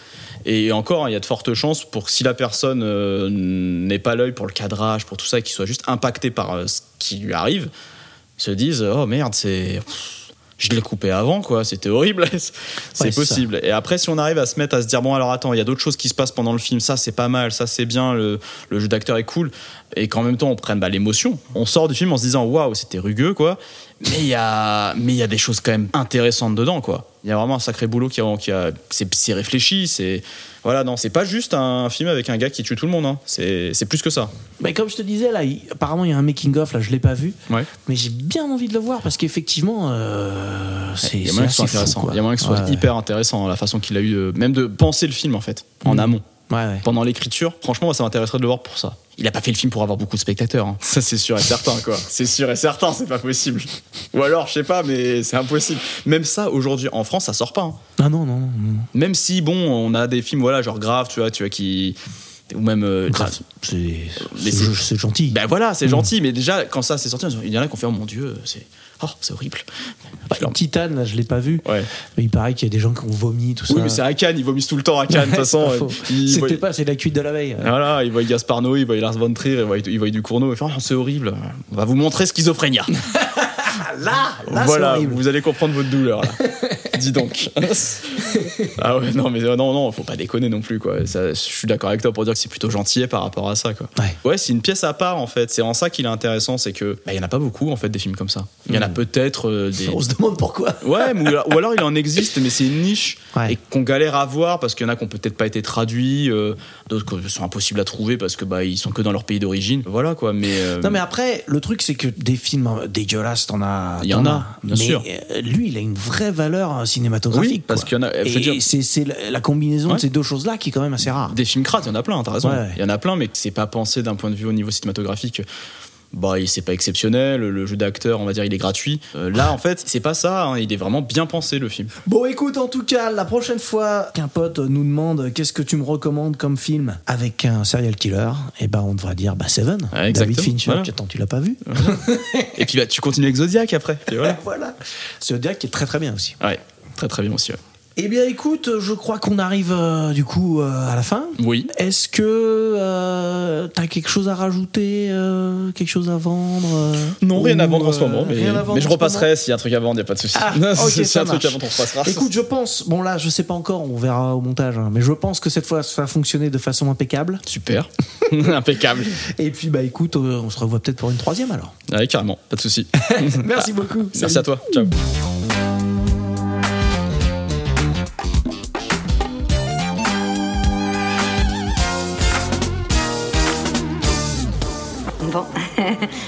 Et encore, il y a de fortes chances pour que si la personne euh, n'ait pas l'œil pour le cadrage, pour tout ça, qu'il soit juste impacté par euh, ce qui lui arrive, se disent, oh merde, c'est. Je l'ai coupé avant, quoi, c'était horrible. c'est Ouais, possible. Et après, si on arrive à se mettre à se dire, bon, alors attends, il y a d'autres choses qui se passent pendant le film, ça c'est pas mal, ça c'est bien, le, le jeu d'acteur est cool, et qu'en même temps on prenne bah, l'émotion, on sort du film en se disant, waouh, c'était rugueux, quoi. Mais il y a, mais il y a des choses quand même intéressantes dedans, quoi. Il y a vraiment un sacré boulot qui a, qui a c'est réfléchi, c'est, voilà, non, c'est pas juste un film avec un gars qui tue tout le monde, hein. c'est, plus que ça. mais comme je te disais, là, il- apparemment, il y a un making-of, là, je l'ai pas vu. Ouais. Mais j'ai bien envie de le voir parce qu'effectivement, euh, c'est Il y a c'est moyen que ce soit assez fou, intéressant. Il y a moyen que ce soit hyper intéressant, la façon qu'il a eu, de- même de penser le film, en fait, en Mhm. amont. Ouais, ouais. pendant l'écriture, franchement, ça m'intéresserait de le voir pour ça. Il a pas fait le film pour avoir beaucoup de spectateurs. hein. Ça, c'est sûr et certain, quoi. C'est sûr et certain, c'est pas possible. Ou alors, je sais pas, mais c'est impossible. Même ça, aujourd'hui, en France, ça sort pas. hein. Ah non, non, non. non. Même si, bon, on a des films, voilà, genre grave, tu vois, tu vois, qui. Ou même. euh, Grave, c'est gentil. Ben voilà, c'est Mhm. gentil, mais déjà, quand ça c'est sorti, il y en a qui ont fait, oh mon dieu, c'est. Oh, c'est horrible. Bah, Titan, là, je l'ai pas vu. Ouais. Mais il paraît qu'il y a des gens qui ont vomi, tout ça. Oui, mais c'est à Cannes, ils vomissent tout le temps à Cannes, de toute façon. ils C'était voient- pas, c'est la cuite de la veille. Voilà, il voit Gaspar Noé, il voit Lars von Trier, il voit, il voit du Cournot, il fait, oh, c'est horrible. On va vous montrer Schizophrénia. Là, là, voilà, horrible. vous allez comprendre votre douleur là. Dis donc. ah ouais, non mais euh, non non, faut pas déconner non plus quoi. Ça, je suis d'accord avec toi pour dire que c'est plutôt gentil par rapport à ça quoi. Ouais. c'est une pièce à part en fait. C'est en ça qu'il est intéressant, c'est que bah, il y en a pas beaucoup en fait des films comme ça. Il y en a Mm. peut-être euh, des. On se demande pourquoi. Ouais, mais ou, alors il en existe, mais c'est une niche Ouais. et qu'on galère à voir parce qu'il y en a qui ont peut-être pas été traduits, euh, d'autres qui sont impossibles à trouver parce que bah ils sont que dans leur pays d'origine. Voilà quoi. Mais euh, Non mais après, le truc c'est que des films euh, dégueulasses, t'en as. Il y en a, bien mais sûr. lui, il a une vraie valeur euh, cinématographique. Oui, parce qu'il y en a- Et c'est la, la combinaison Ouais. de ces deux choses-là qui est quand même assez rare. Des films crades, il y en a plein, t'as raison. Ouais. Il y en a plein, mais c'est pas pensé d'un point de vue au niveau cinématographique. Bah, il- c'est pas exceptionnel, le jeu d'acteur, on va dire, il est gratuit. Euh, là, en fait, c'est pas ça, hein, il est vraiment bien pensé, le film. Bon, écoute, en tout cas, la prochaine fois qu'un pote nous demande qu'est-ce que tu me recommandes comme film? avec un serial killer, eh ben on devra dire bah Seven, Ouais, David Fincher. voilà. Attends, tu l'as pas vu Et puis, bah, tu continues avec Zodiac après. Voilà. Voilà. Zodiac qui est très très bien aussi. Ouais, très très bien aussi. ouais. Eh bien, écoute, je crois qu'on arrive euh, du coup euh, à la fin. Oui. Est-ce que euh, t'as quelque chose à rajouter, euh, quelque chose à vendre euh, Non, rien ou, à vendre en ce moment, mais, rien à vendre mais je repasserai s'il y a un truc à vendre, y a pas de souci. Ah, ok, si ça un truc à vendre, on repassera. Écoute, je pense, bon là, je sais pas encore, on verra au montage, hein, mais je pense que cette fois, ça va fonctionner de façon impeccable. Super. Impeccable. Et puis, bah écoute, euh, on se revoit peut-être pour une troisième alors. Ouais, carrément, pas de souci. Merci beaucoup. Merci à toi. Ciao.